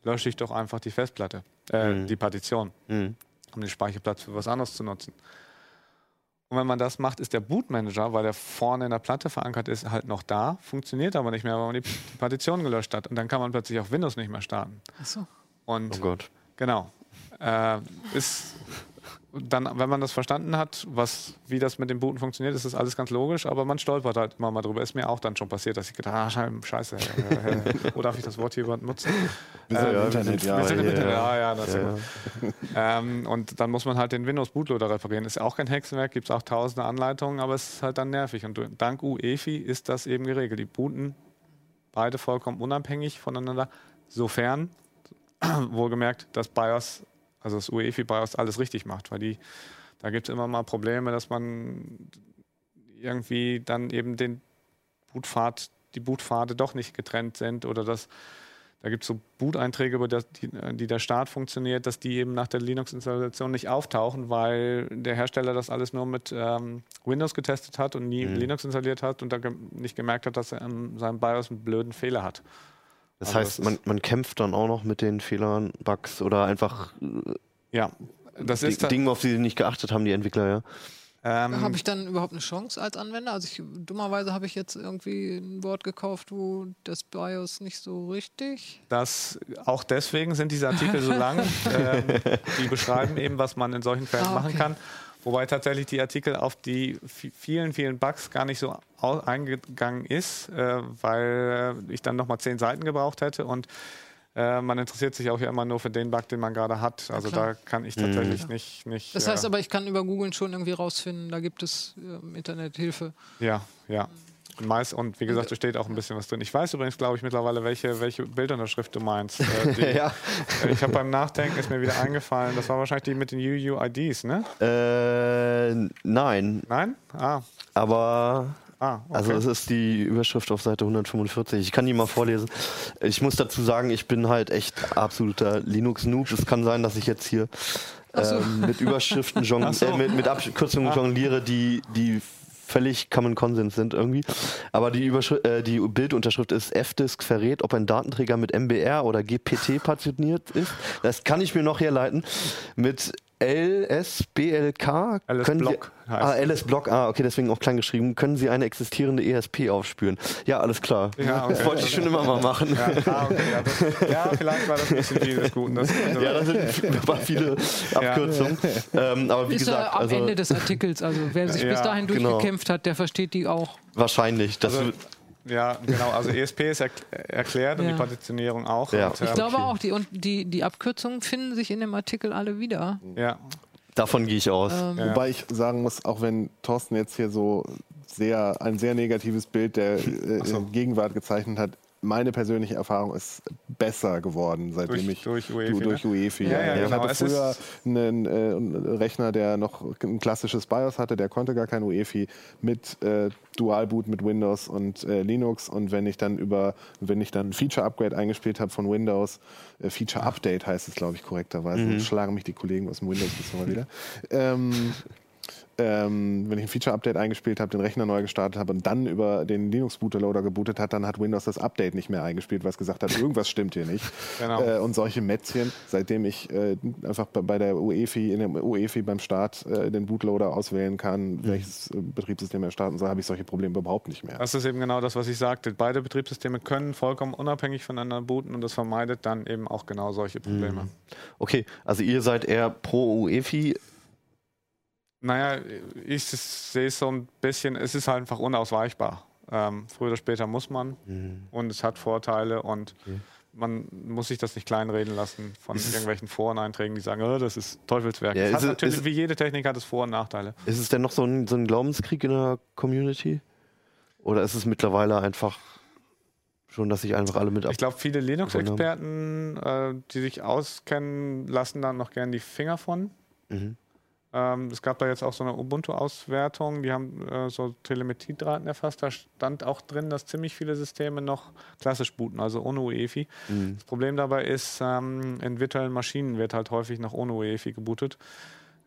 Lösche ich doch einfach die Festplatte, äh, die Partition, Mhm. um den Speicherplatz für was anderes zu nutzen. Und wenn man das macht, ist der Bootmanager, weil der vorne in der Platte verankert ist, halt noch da, funktioniert aber nicht mehr, weil man die Partition gelöscht hat. Und dann kann man plötzlich auch Windows nicht mehr starten. Achso. Und Oh Gott. Genau. Äh, ist dann, wenn man das verstanden hat, was, wie das mit dem Booten funktioniert, ist das alles ganz logisch, aber man stolpert halt immer mal drüber. Ist mir auch dann schon passiert, dass ich gedacht habe, ah, scheiße, äh, äh, wo darf ich das Wort hier überhaupt nutzen? Wir sind Ähm, im Internet, ja. Wir sind im ja, Internet, ja. ja, ja, das ist Ja, immer. Ähm, und dann muss man halt den Windows Bootloader reparieren. Ist ja auch kein Hexenwerk, gibt es auch tausende Anleitungen, aber es ist halt dann nervig. Und dank UEFI ist das eben geregelt. Die booten beide vollkommen unabhängig voneinander, sofern wohlgemerkt das BIOS, also das UEFI BIOS alles richtig macht, weil die, da gibt es immer mal Probleme, dass man irgendwie dann eben den Bootpfad, die Bootpfade doch nicht getrennt sind oder dass da gibt es so Boot-Einträge, über das, die, die der Start funktioniert, dass die eben nach der Linux-Installation nicht auftauchen, weil der Hersteller das alles nur mit ähm, Windows getestet hat und nie Linux installiert hat und dann ge nicht gemerkt hat, dass er in seinem BIOS einen blöden Fehler hat. Das Also heißt, das man, man kämpft dann auch noch mit den Fehlern, Bugs oder einfach äh, Ja, das ist Dingen, auf die sie nicht geachtet haben, die Entwickler, ja. ähm, Habe ich dann überhaupt eine Chance als Anwender? Also ich, dummerweise habe ich jetzt irgendwie ein Wort gekauft, wo das BIOS nicht so richtig. Das, auch deswegen sind diese Artikel so lang. ähm, die beschreiben eben, was man in solchen Fällen Ah, machen okay. kann. Wobei tatsächlich die Artikel auf die vi- vielen, vielen Bugs gar nicht so eingegangen ist, äh, weil äh, ich dann nochmal zehn Seiten gebraucht hätte und äh, man interessiert sich auch ja immer nur für den Bug, den man gerade hat. Also klar. da kann ich tatsächlich nicht, nicht. Das heißt äh, aber, ich kann über Googeln schon irgendwie rausfinden, da gibt es äh, im Internet Hilfe. Ja, ja. Und, meist, und wie gesagt, da steht auch ein bisschen was drin. Ich weiß übrigens, glaube ich, mittlerweile, welche, welche Bildunterschrift du meinst. Äh, die, ja. äh, Ich habe beim Nachdenken ist mir wieder eingefallen, das war wahrscheinlich die mit den UUIDs, ne? Äh, nein, Nein? Ah, aber ah okay. Also es ist die Überschrift auf Seite 145. Ich kann die mal vorlesen. Ich muss dazu sagen, ich bin halt echt absoluter Linux-Noob. Es kann sein, dass ich jetzt hier so. ähm, mit Überschriften so. äh, mit, mit Abkürzungen jongliere, die, die völlig Common Consent sind irgendwie. Aber die, äh, die Bildunterschrift ist F-Disk verrät, ob ein Datenträger mit MBR oder GPT partitioniert ist. Das kann ich mir noch herleiten. Mit LSBLK LS können Block Sie, heißt ah. LS Block, ah, okay, deswegen auch klein geschrieben. Können Sie eine existierende ESP aufspüren? Ja, alles klar. Ja, okay. Das wollte ich schon immer mal machen. ja, ah, okay, ja, das, ja, vielleicht war das ein bisschen viel des Guten. Das, Ja, da sind aber viele Abkürzungen. Ähm, aber wie Ist gesagt, ja am also Ende des Artikels. Also wer sich bis Ja, dahin genau. durchgekämpft hat, der versteht die auch. wahrscheinlich. Das Also, ja, genau. Also ESP ist erk erklärt und Ja. die Partitionierung auch. Ja. Und, Ich ähm, glaube auch, die, und die, die Abkürzungen finden sich in dem Artikel alle wieder. ja, davon gehe ich aus. Ähm. Wobei ich sagen muss, auch wenn Thorsten jetzt hier so sehr ein sehr negatives Bild der äh, so. Gegenwart gezeichnet hat, meine persönliche Erfahrung ist besser geworden, seitdem Durch- ich durch UEFI, du, durch ne? UEFI. Ja, ja, ich genau. hatte Es früher einen, äh, Rechner, der noch ein klassisches BIOS hatte, der konnte gar kein UEFI mit äh, Dualboot mit Windows und äh, Linux und wenn ich dann über wenn ich dann ein Feature Upgrade eingespielt habe von Windows, äh, Feature Update heißt es glaube ich korrekterweise, schlagen mich die Kollegen aus dem Windows bis mal wieder. Ähm, ähm, wenn ich ein Feature-Update eingespielt habe, den Rechner neu gestartet habe und dann über den Linux-Bootloader gebootet hat, dann hat Windows das Update nicht mehr eingespielt, weil es gesagt hat, irgendwas stimmt hier nicht. Genau. Äh, und solche Mätzchen, seitdem ich äh, einfach bei, der UEFI, in dem UEFI beim Start äh, den Bootloader auswählen kann, welches äh, Betriebssystem er starten soll, habe ich solche Probleme überhaupt nicht mehr. Das ist eben genau das, was ich sagte. Beide Betriebssysteme können vollkommen unabhängig voneinander booten und das vermeidet dann eben auch genau solche Probleme. Okay, also ihr seid eher pro UEFI. Naja, ich sehe es so ein bisschen, es ist halt einfach unausweichbar. Ähm, früher oder später muss man Mhm. und es hat Vorteile und Okay. man muss sich das nicht kleinreden lassen von Ist irgendwelchen Foreneinträgen, die sagen, oh, das ist Teufelswerk. Ja, ist natürlich, ist- wie jede Technik hat es Vor- und Nachteile. Ist es denn noch so ein, so ein Glaubenskrieg in der Community? Oder ist es mittlerweile einfach schon, dass sich einfach alle mit. Ich glaube, viele Linux-Experten, äh, die sich auskennen, lassen da noch gern die Finger von. Mhm. Ähm, es gab da jetzt auch so eine Ubuntu-Auswertung, die haben äh, so Telemetriedaten erfasst. Da stand auch drin, dass ziemlich viele Systeme noch klassisch booten, also ohne UEFI. Mhm. Das Problem dabei ist, ähm, in virtuellen Maschinen wird halt häufig noch ohne UEFI gebootet.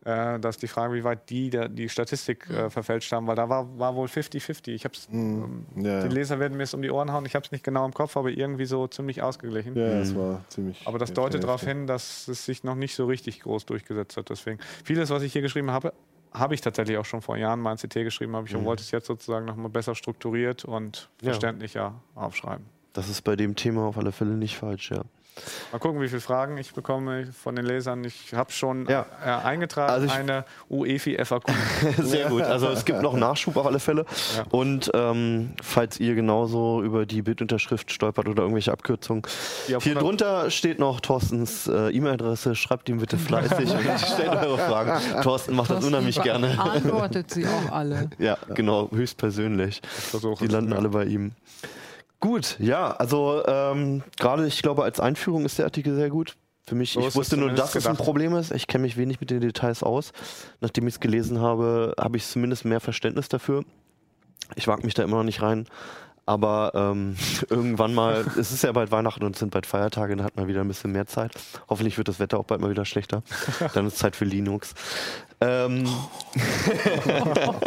Äh, da ist die Frage, wie weit die der, die Statistik äh, verfälscht haben, weil da war, war wohl 50-50. Ich hab's, ähm, Ja, Die ja. Leser werden mir es um die Ohren hauen. Ich habe es nicht genau im Kopf, aber irgendwie so ziemlich ausgeglichen. ja, es war ziemlich. Aber das deutet darauf hin, dass es sich noch nicht so richtig groß durchgesetzt hat. Deswegen vieles, was ich hier geschrieben habe, habe ich tatsächlich auch schon vor Jahren mal in CT geschrieben, habe ich und wollte es jetzt sozusagen nochmal besser strukturiert und Ja. verständlicher aufschreiben. Das ist bei dem Thema auf alle Fälle nicht falsch, ja. Mal gucken, wie viele Fragen ich bekomme von den Lesern. Ich habe schon Ja. äh, eingetragen Also ich- eine UEFI FAQ. Sehr gut. Also es gibt noch Nachschub auf alle Fälle. Ja. Und ähm, falls ihr genauso über die Bildunterschrift stolpert oder irgendwelche Abkürzungen, hier 100 drunter steht noch Thorstens äh, E-Mail-Adresse. Schreibt ihm bitte fleißig und stellt eure Fragen. Thorsten macht das unheimlich gerne. Beantwortet sie auch alle. Ja, genau, höchstpersönlich. Die landen alle bei ihm. Gut, ja, also ähm, gerade ich glaube, als Einführung ist der Artikel sehr gut. Für mich, So ich wusste nur, dass es ein. Problem ist. Ich kenne mich wenig mit den Details aus. Nachdem ich es gelesen habe, habe ich zumindest mehr Verständnis dafür. Ich wage mich da immer noch nicht rein. Aber ähm, irgendwann mal, es ist ja bald Weihnachten und es sind bald Feiertage, dann hat man wieder ein bisschen mehr Zeit. Hoffentlich wird das Wetter auch bald mal wieder schlechter. Dann ist Zeit für Linux. Ähm,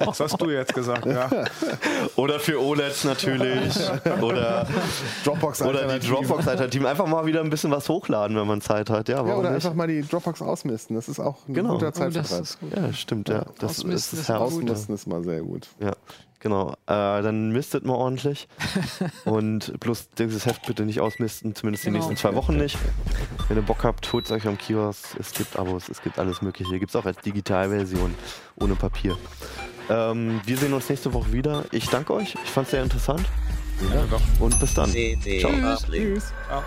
Das hast du jetzt gesagt, ja. oder für OLEDs natürlich. Oder Dropbox Oder die Alternativen. Dropbox-Alternativen. Einfach mal wieder ein bisschen was hochladen, wenn man Zeit hat. Ja, Ja, oder nicht? einfach mal die Dropbox ausmisten. Das ist auch ein Genau. guter Oh, Zeitvertreib. gut. Ja, stimmt, ja. Das, Ausmisten ist ist. Ausmisten ist mal sehr gut. Ja, genau. Äh, dann mistet mal ordentlich. Und bloß dieses Heft bitte nicht ausmisten, zumindest die Genau. nächsten zwei Wochen nicht. Wenn ihr Bock habt, holt es euch am Kiosk. Es gibt Abos, es gibt alles Mögliche. Gibt es auch als Digitalversion, ohne Papier. Ähm, wir sehen uns nächste Woche wieder. Ich danke euch. Ich fand es sehr interessant. ja. Und bis dann. CT Ciao. Uplink. Ja.